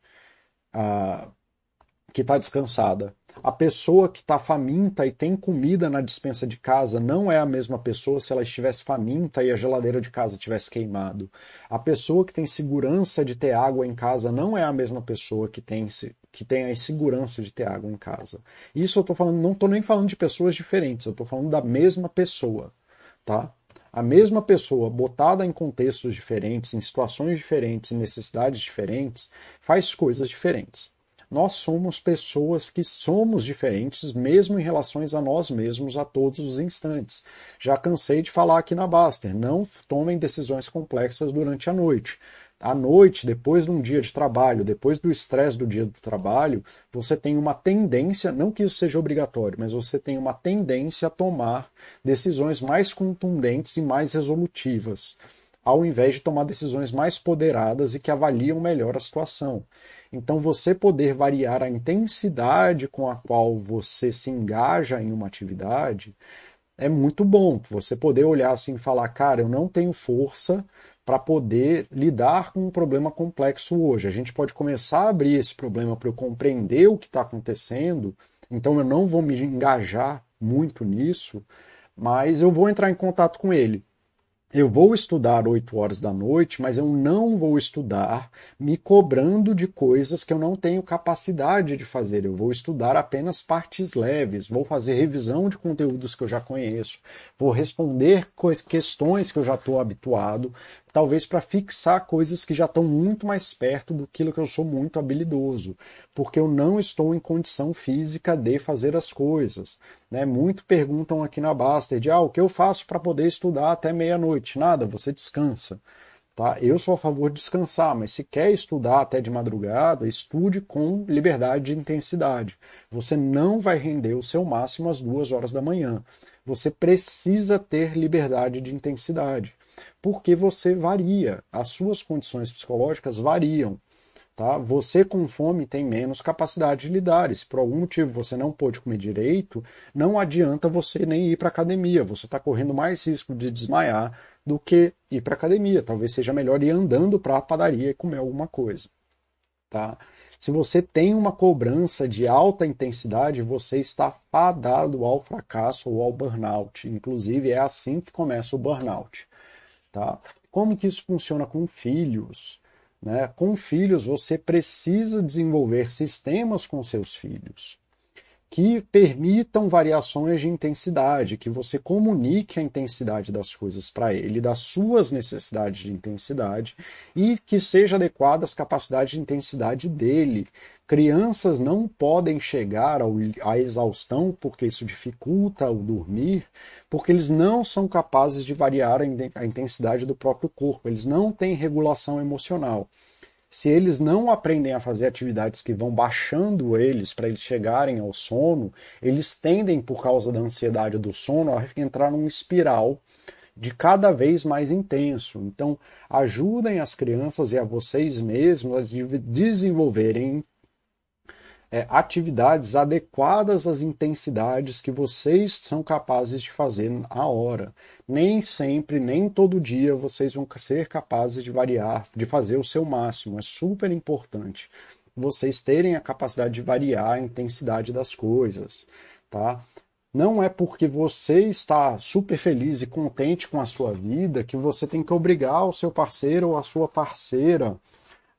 ah, que está descansada. A pessoa que está faminta e tem comida na dispensa de casa não é a mesma pessoa se ela estivesse faminta e a geladeira de casa tivesse queimado. A pessoa que tem segurança de ter água em casa não é a mesma pessoa que tem, que tem a insegurança de ter água em casa. Isso eu estou falando, não estou nem falando de pessoas diferentes, eu estou falando da mesma pessoa, tá? A mesma pessoa, botada em contextos diferentes, em situações diferentes, em necessidades diferentes, faz coisas diferentes. Nós somos pessoas que somos diferentes, mesmo em relações a nós mesmos a todos os instantes. Já cansei de falar aqui na Baster, não tomem decisões complexas durante a noite. À noite, depois de um dia de trabalho, depois do estresse do dia do trabalho, você tem uma tendência, não que isso seja obrigatório, mas você tem uma tendência a tomar decisões mais contundentes e mais resolutivas, ao invés de tomar decisões mais poderadas e que avaliam melhor a situação. Então, você poder variar a intensidade com a qual você se engaja em uma atividade é muito bom. Você poder olhar assim e falar, cara, eu não tenho força para poder lidar com um problema complexo hoje. A gente pode começar a abrir esse problema para eu compreender o que está acontecendo, então eu não vou me engajar muito nisso, mas eu vou entrar em contato com ele eu vou estudar 8 horas da noite, mas eu não vou estudar me cobrando de coisas que eu não tenho capacidade de fazer. Eu vou estudar apenas partes leves, vou fazer revisão de conteúdos que eu já conheço, vou responder questões que eu já estou habituado, talvez para fixar coisas que já estão muito mais perto do que eu sou muito habilidoso, porque eu não estou em condição física de fazer as coisas. Né? Muito perguntam aqui na Bastard, ah, o que eu faço para poder estudar até meia-noite? Nada, você descansa. Tá? Eu sou a favor de descansar, mas se quer estudar até de madrugada, estude com liberdade de intensidade. Você não vai render o seu máximo às duas horas da manhã. Você precisa ter liberdade de intensidade porque você varia, as suas condições psicológicas variam. Tá? Você com fome tem menos capacidade de lidar. E se por algum motivo você não pôde comer direito, não adianta você nem ir para academia. Você está correndo mais risco de desmaiar do que ir para academia. Talvez seja melhor ir andando para a padaria e comer alguma coisa. Tá? Se você tem uma cobrança de alta intensidade, você está fadado ao fracasso ou ao burnout. Inclusive, é assim que começa o burnout. Tá? Como que isso funciona com filhos? Né? Com filhos, você precisa desenvolver sistemas com seus filhos. Que permitam variações de intensidade, que você comunique a intensidade das coisas para ele, das suas necessidades de intensidade e que seja adequada às capacidades de intensidade dele. Crianças não podem chegar à exaustão porque isso dificulta o dormir, porque eles não são capazes de variar a intensidade do próprio corpo, eles não têm regulação emocional se eles não aprendem a fazer atividades que vão baixando eles para eles chegarem ao sono, eles tendem, por causa da ansiedade do sono, a entrar num espiral de cada vez mais intenso. Então, ajudem as crianças e a vocês mesmos a desenvolverem é, atividades adequadas às intensidades que vocês são capazes de fazer a hora. Nem sempre, nem todo dia vocês vão ser capazes de variar, de fazer o seu máximo. É super importante vocês terem a capacidade de variar a intensidade das coisas, tá? Não é porque você está super feliz e contente com a sua vida que você tem que obrigar o seu parceiro ou a sua parceira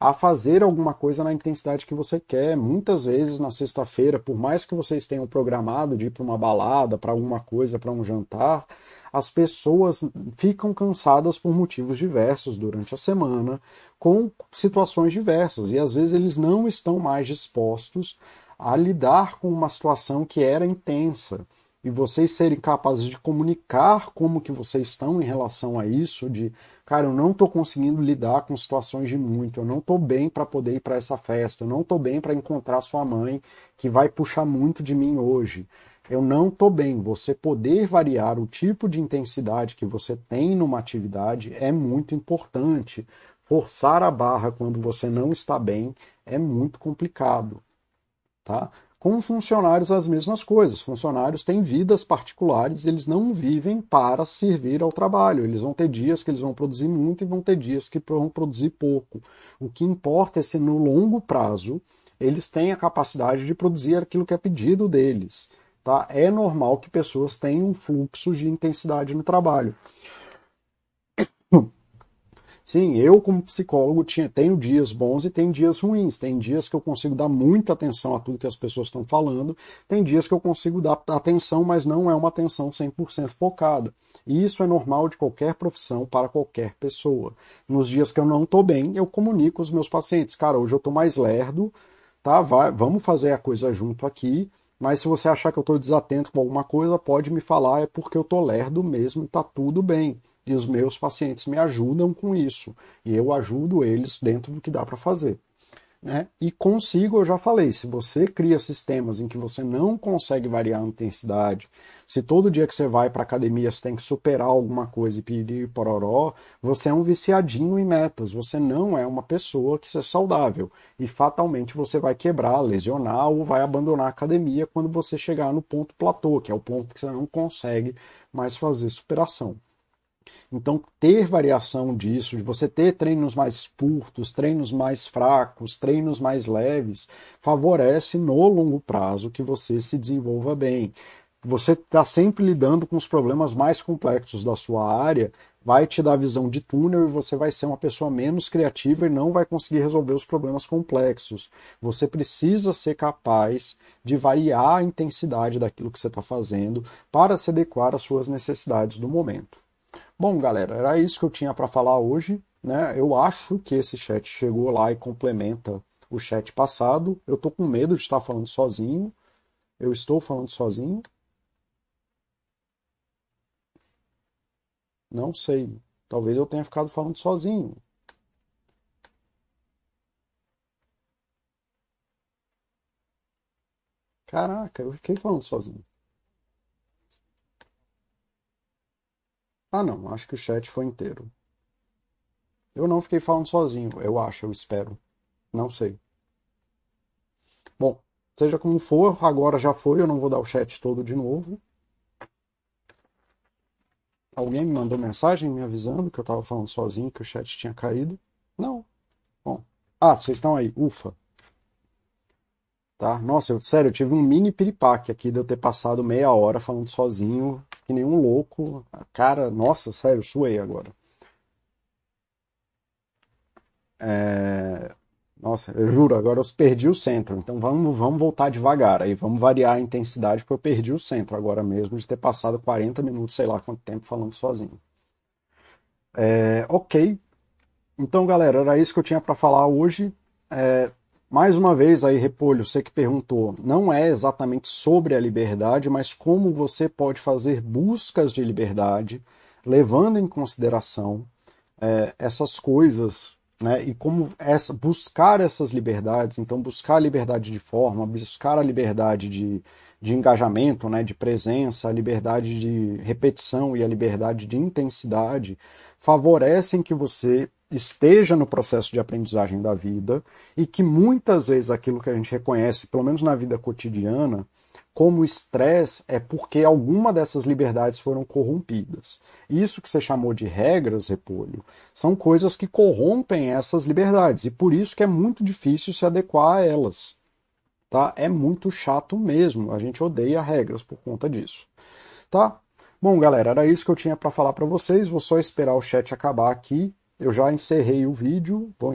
a fazer alguma coisa na intensidade que você quer. Muitas vezes na sexta-feira, por mais que vocês tenham programado de ir para uma balada, para alguma coisa, para um jantar, as pessoas ficam cansadas por motivos diversos durante a semana, com situações diversas, e às vezes eles não estão mais dispostos a lidar com uma situação que era intensa e vocês serem capazes de comunicar como que vocês estão em relação a isso, de cara, eu não estou conseguindo lidar com situações de muito, eu não estou bem para poder ir para essa festa, eu não estou bem para encontrar sua mãe, que vai puxar muito de mim hoje. Eu não estou bem. Você poder variar o tipo de intensidade que você tem numa atividade é muito importante. Forçar a barra quando você não está bem é muito complicado, tá? Com funcionários, as mesmas coisas. Funcionários têm vidas particulares, eles não vivem para servir ao trabalho. Eles vão ter dias que eles vão produzir muito e vão ter dias que vão produzir pouco. O que importa é se no longo prazo eles têm a capacidade de produzir aquilo que é pedido deles. Tá? É normal que pessoas tenham um fluxo de intensidade no trabalho. Sim, eu como psicólogo tinha, tenho dias bons e tenho dias ruins. Tem dias que eu consigo dar muita atenção a tudo que as pessoas estão falando, tem dias que eu consigo dar atenção, mas não é uma atenção 100% focada. E isso é normal de qualquer profissão para qualquer pessoa. Nos dias que eu não estou bem, eu comunico os meus pacientes, cara, hoje eu estou mais lerdo, tá? Vai, vamos fazer a coisa junto aqui. Mas se você achar que eu estou desatento com alguma coisa, pode me falar, é porque eu estou lerdo mesmo está tudo bem e os meus pacientes me ajudam com isso e eu ajudo eles dentro do que dá para fazer. Né? E consigo, eu já falei, se você cria sistemas em que você não consegue variar a intensidade, se todo dia que você vai para academia você tem que superar alguma coisa e pedir pororó, você é um viciadinho em metas, você não é uma pessoa que é saudável e fatalmente você vai quebrar, lesionar ou vai abandonar a academia quando você chegar no ponto platô, que é o ponto que você não consegue mais fazer superação. Então, ter variação disso, de você ter treinos mais curtos, treinos mais fracos, treinos mais leves, favorece no longo prazo que você se desenvolva bem. Você está sempre lidando com os problemas mais complexos da sua área, vai te dar visão de túnel e você vai ser uma pessoa menos criativa e não vai conseguir resolver os problemas complexos. Você precisa ser capaz de variar a intensidade daquilo que você está fazendo para se adequar às suas necessidades do momento. Bom, galera, era isso que eu tinha para falar hoje. Né? Eu acho que esse chat chegou lá e complementa o chat passado. Eu tô com medo de estar falando sozinho. Eu estou falando sozinho. Não sei. Talvez eu tenha ficado falando sozinho. Caraca, eu fiquei falando sozinho. Ah, não, acho que o chat foi inteiro. Eu não fiquei falando sozinho, eu acho, eu espero. Não sei. Bom, seja como for, agora já foi, eu não vou dar o chat todo de novo. Alguém me mandou mensagem me avisando que eu estava falando sozinho, que o chat tinha caído? Não. Bom. Ah, vocês estão aí. Ufa. Tá? Nossa, eu, sério, eu tive um mini piripaque aqui de eu ter passado meia hora falando sozinho, que nem um louco. Cara, nossa, sério, suei agora. É... Nossa, eu juro, agora eu perdi o centro. Então vamos, vamos voltar devagar aí, vamos variar a intensidade, porque eu perdi o centro agora mesmo de ter passado 40 minutos, sei lá quanto tempo falando sozinho. É, ok. Então, galera, era isso que eu tinha para falar hoje. É, mais uma vez aí, Repolho, você que perguntou, não é exatamente sobre a liberdade, mas como você pode fazer buscas de liberdade, levando em consideração é, essas coisas né? E como essa, buscar essas liberdades, então buscar a liberdade de forma, buscar a liberdade de, de engajamento, né? de presença, a liberdade de repetição e a liberdade de intensidade, favorecem que você esteja no processo de aprendizagem da vida e que muitas vezes aquilo que a gente reconhece, pelo menos na vida cotidiana, como estresse é porque alguma dessas liberdades foram corrompidas. Isso que você chamou de regras, Repolho, são coisas que corrompem essas liberdades e por isso que é muito difícil se adequar a elas. Tá? É muito chato mesmo, a gente odeia regras por conta disso. Tá? Bom, galera, era isso que eu tinha para falar para vocês. Vou só esperar o chat acabar aqui. Eu já encerrei o vídeo. Vou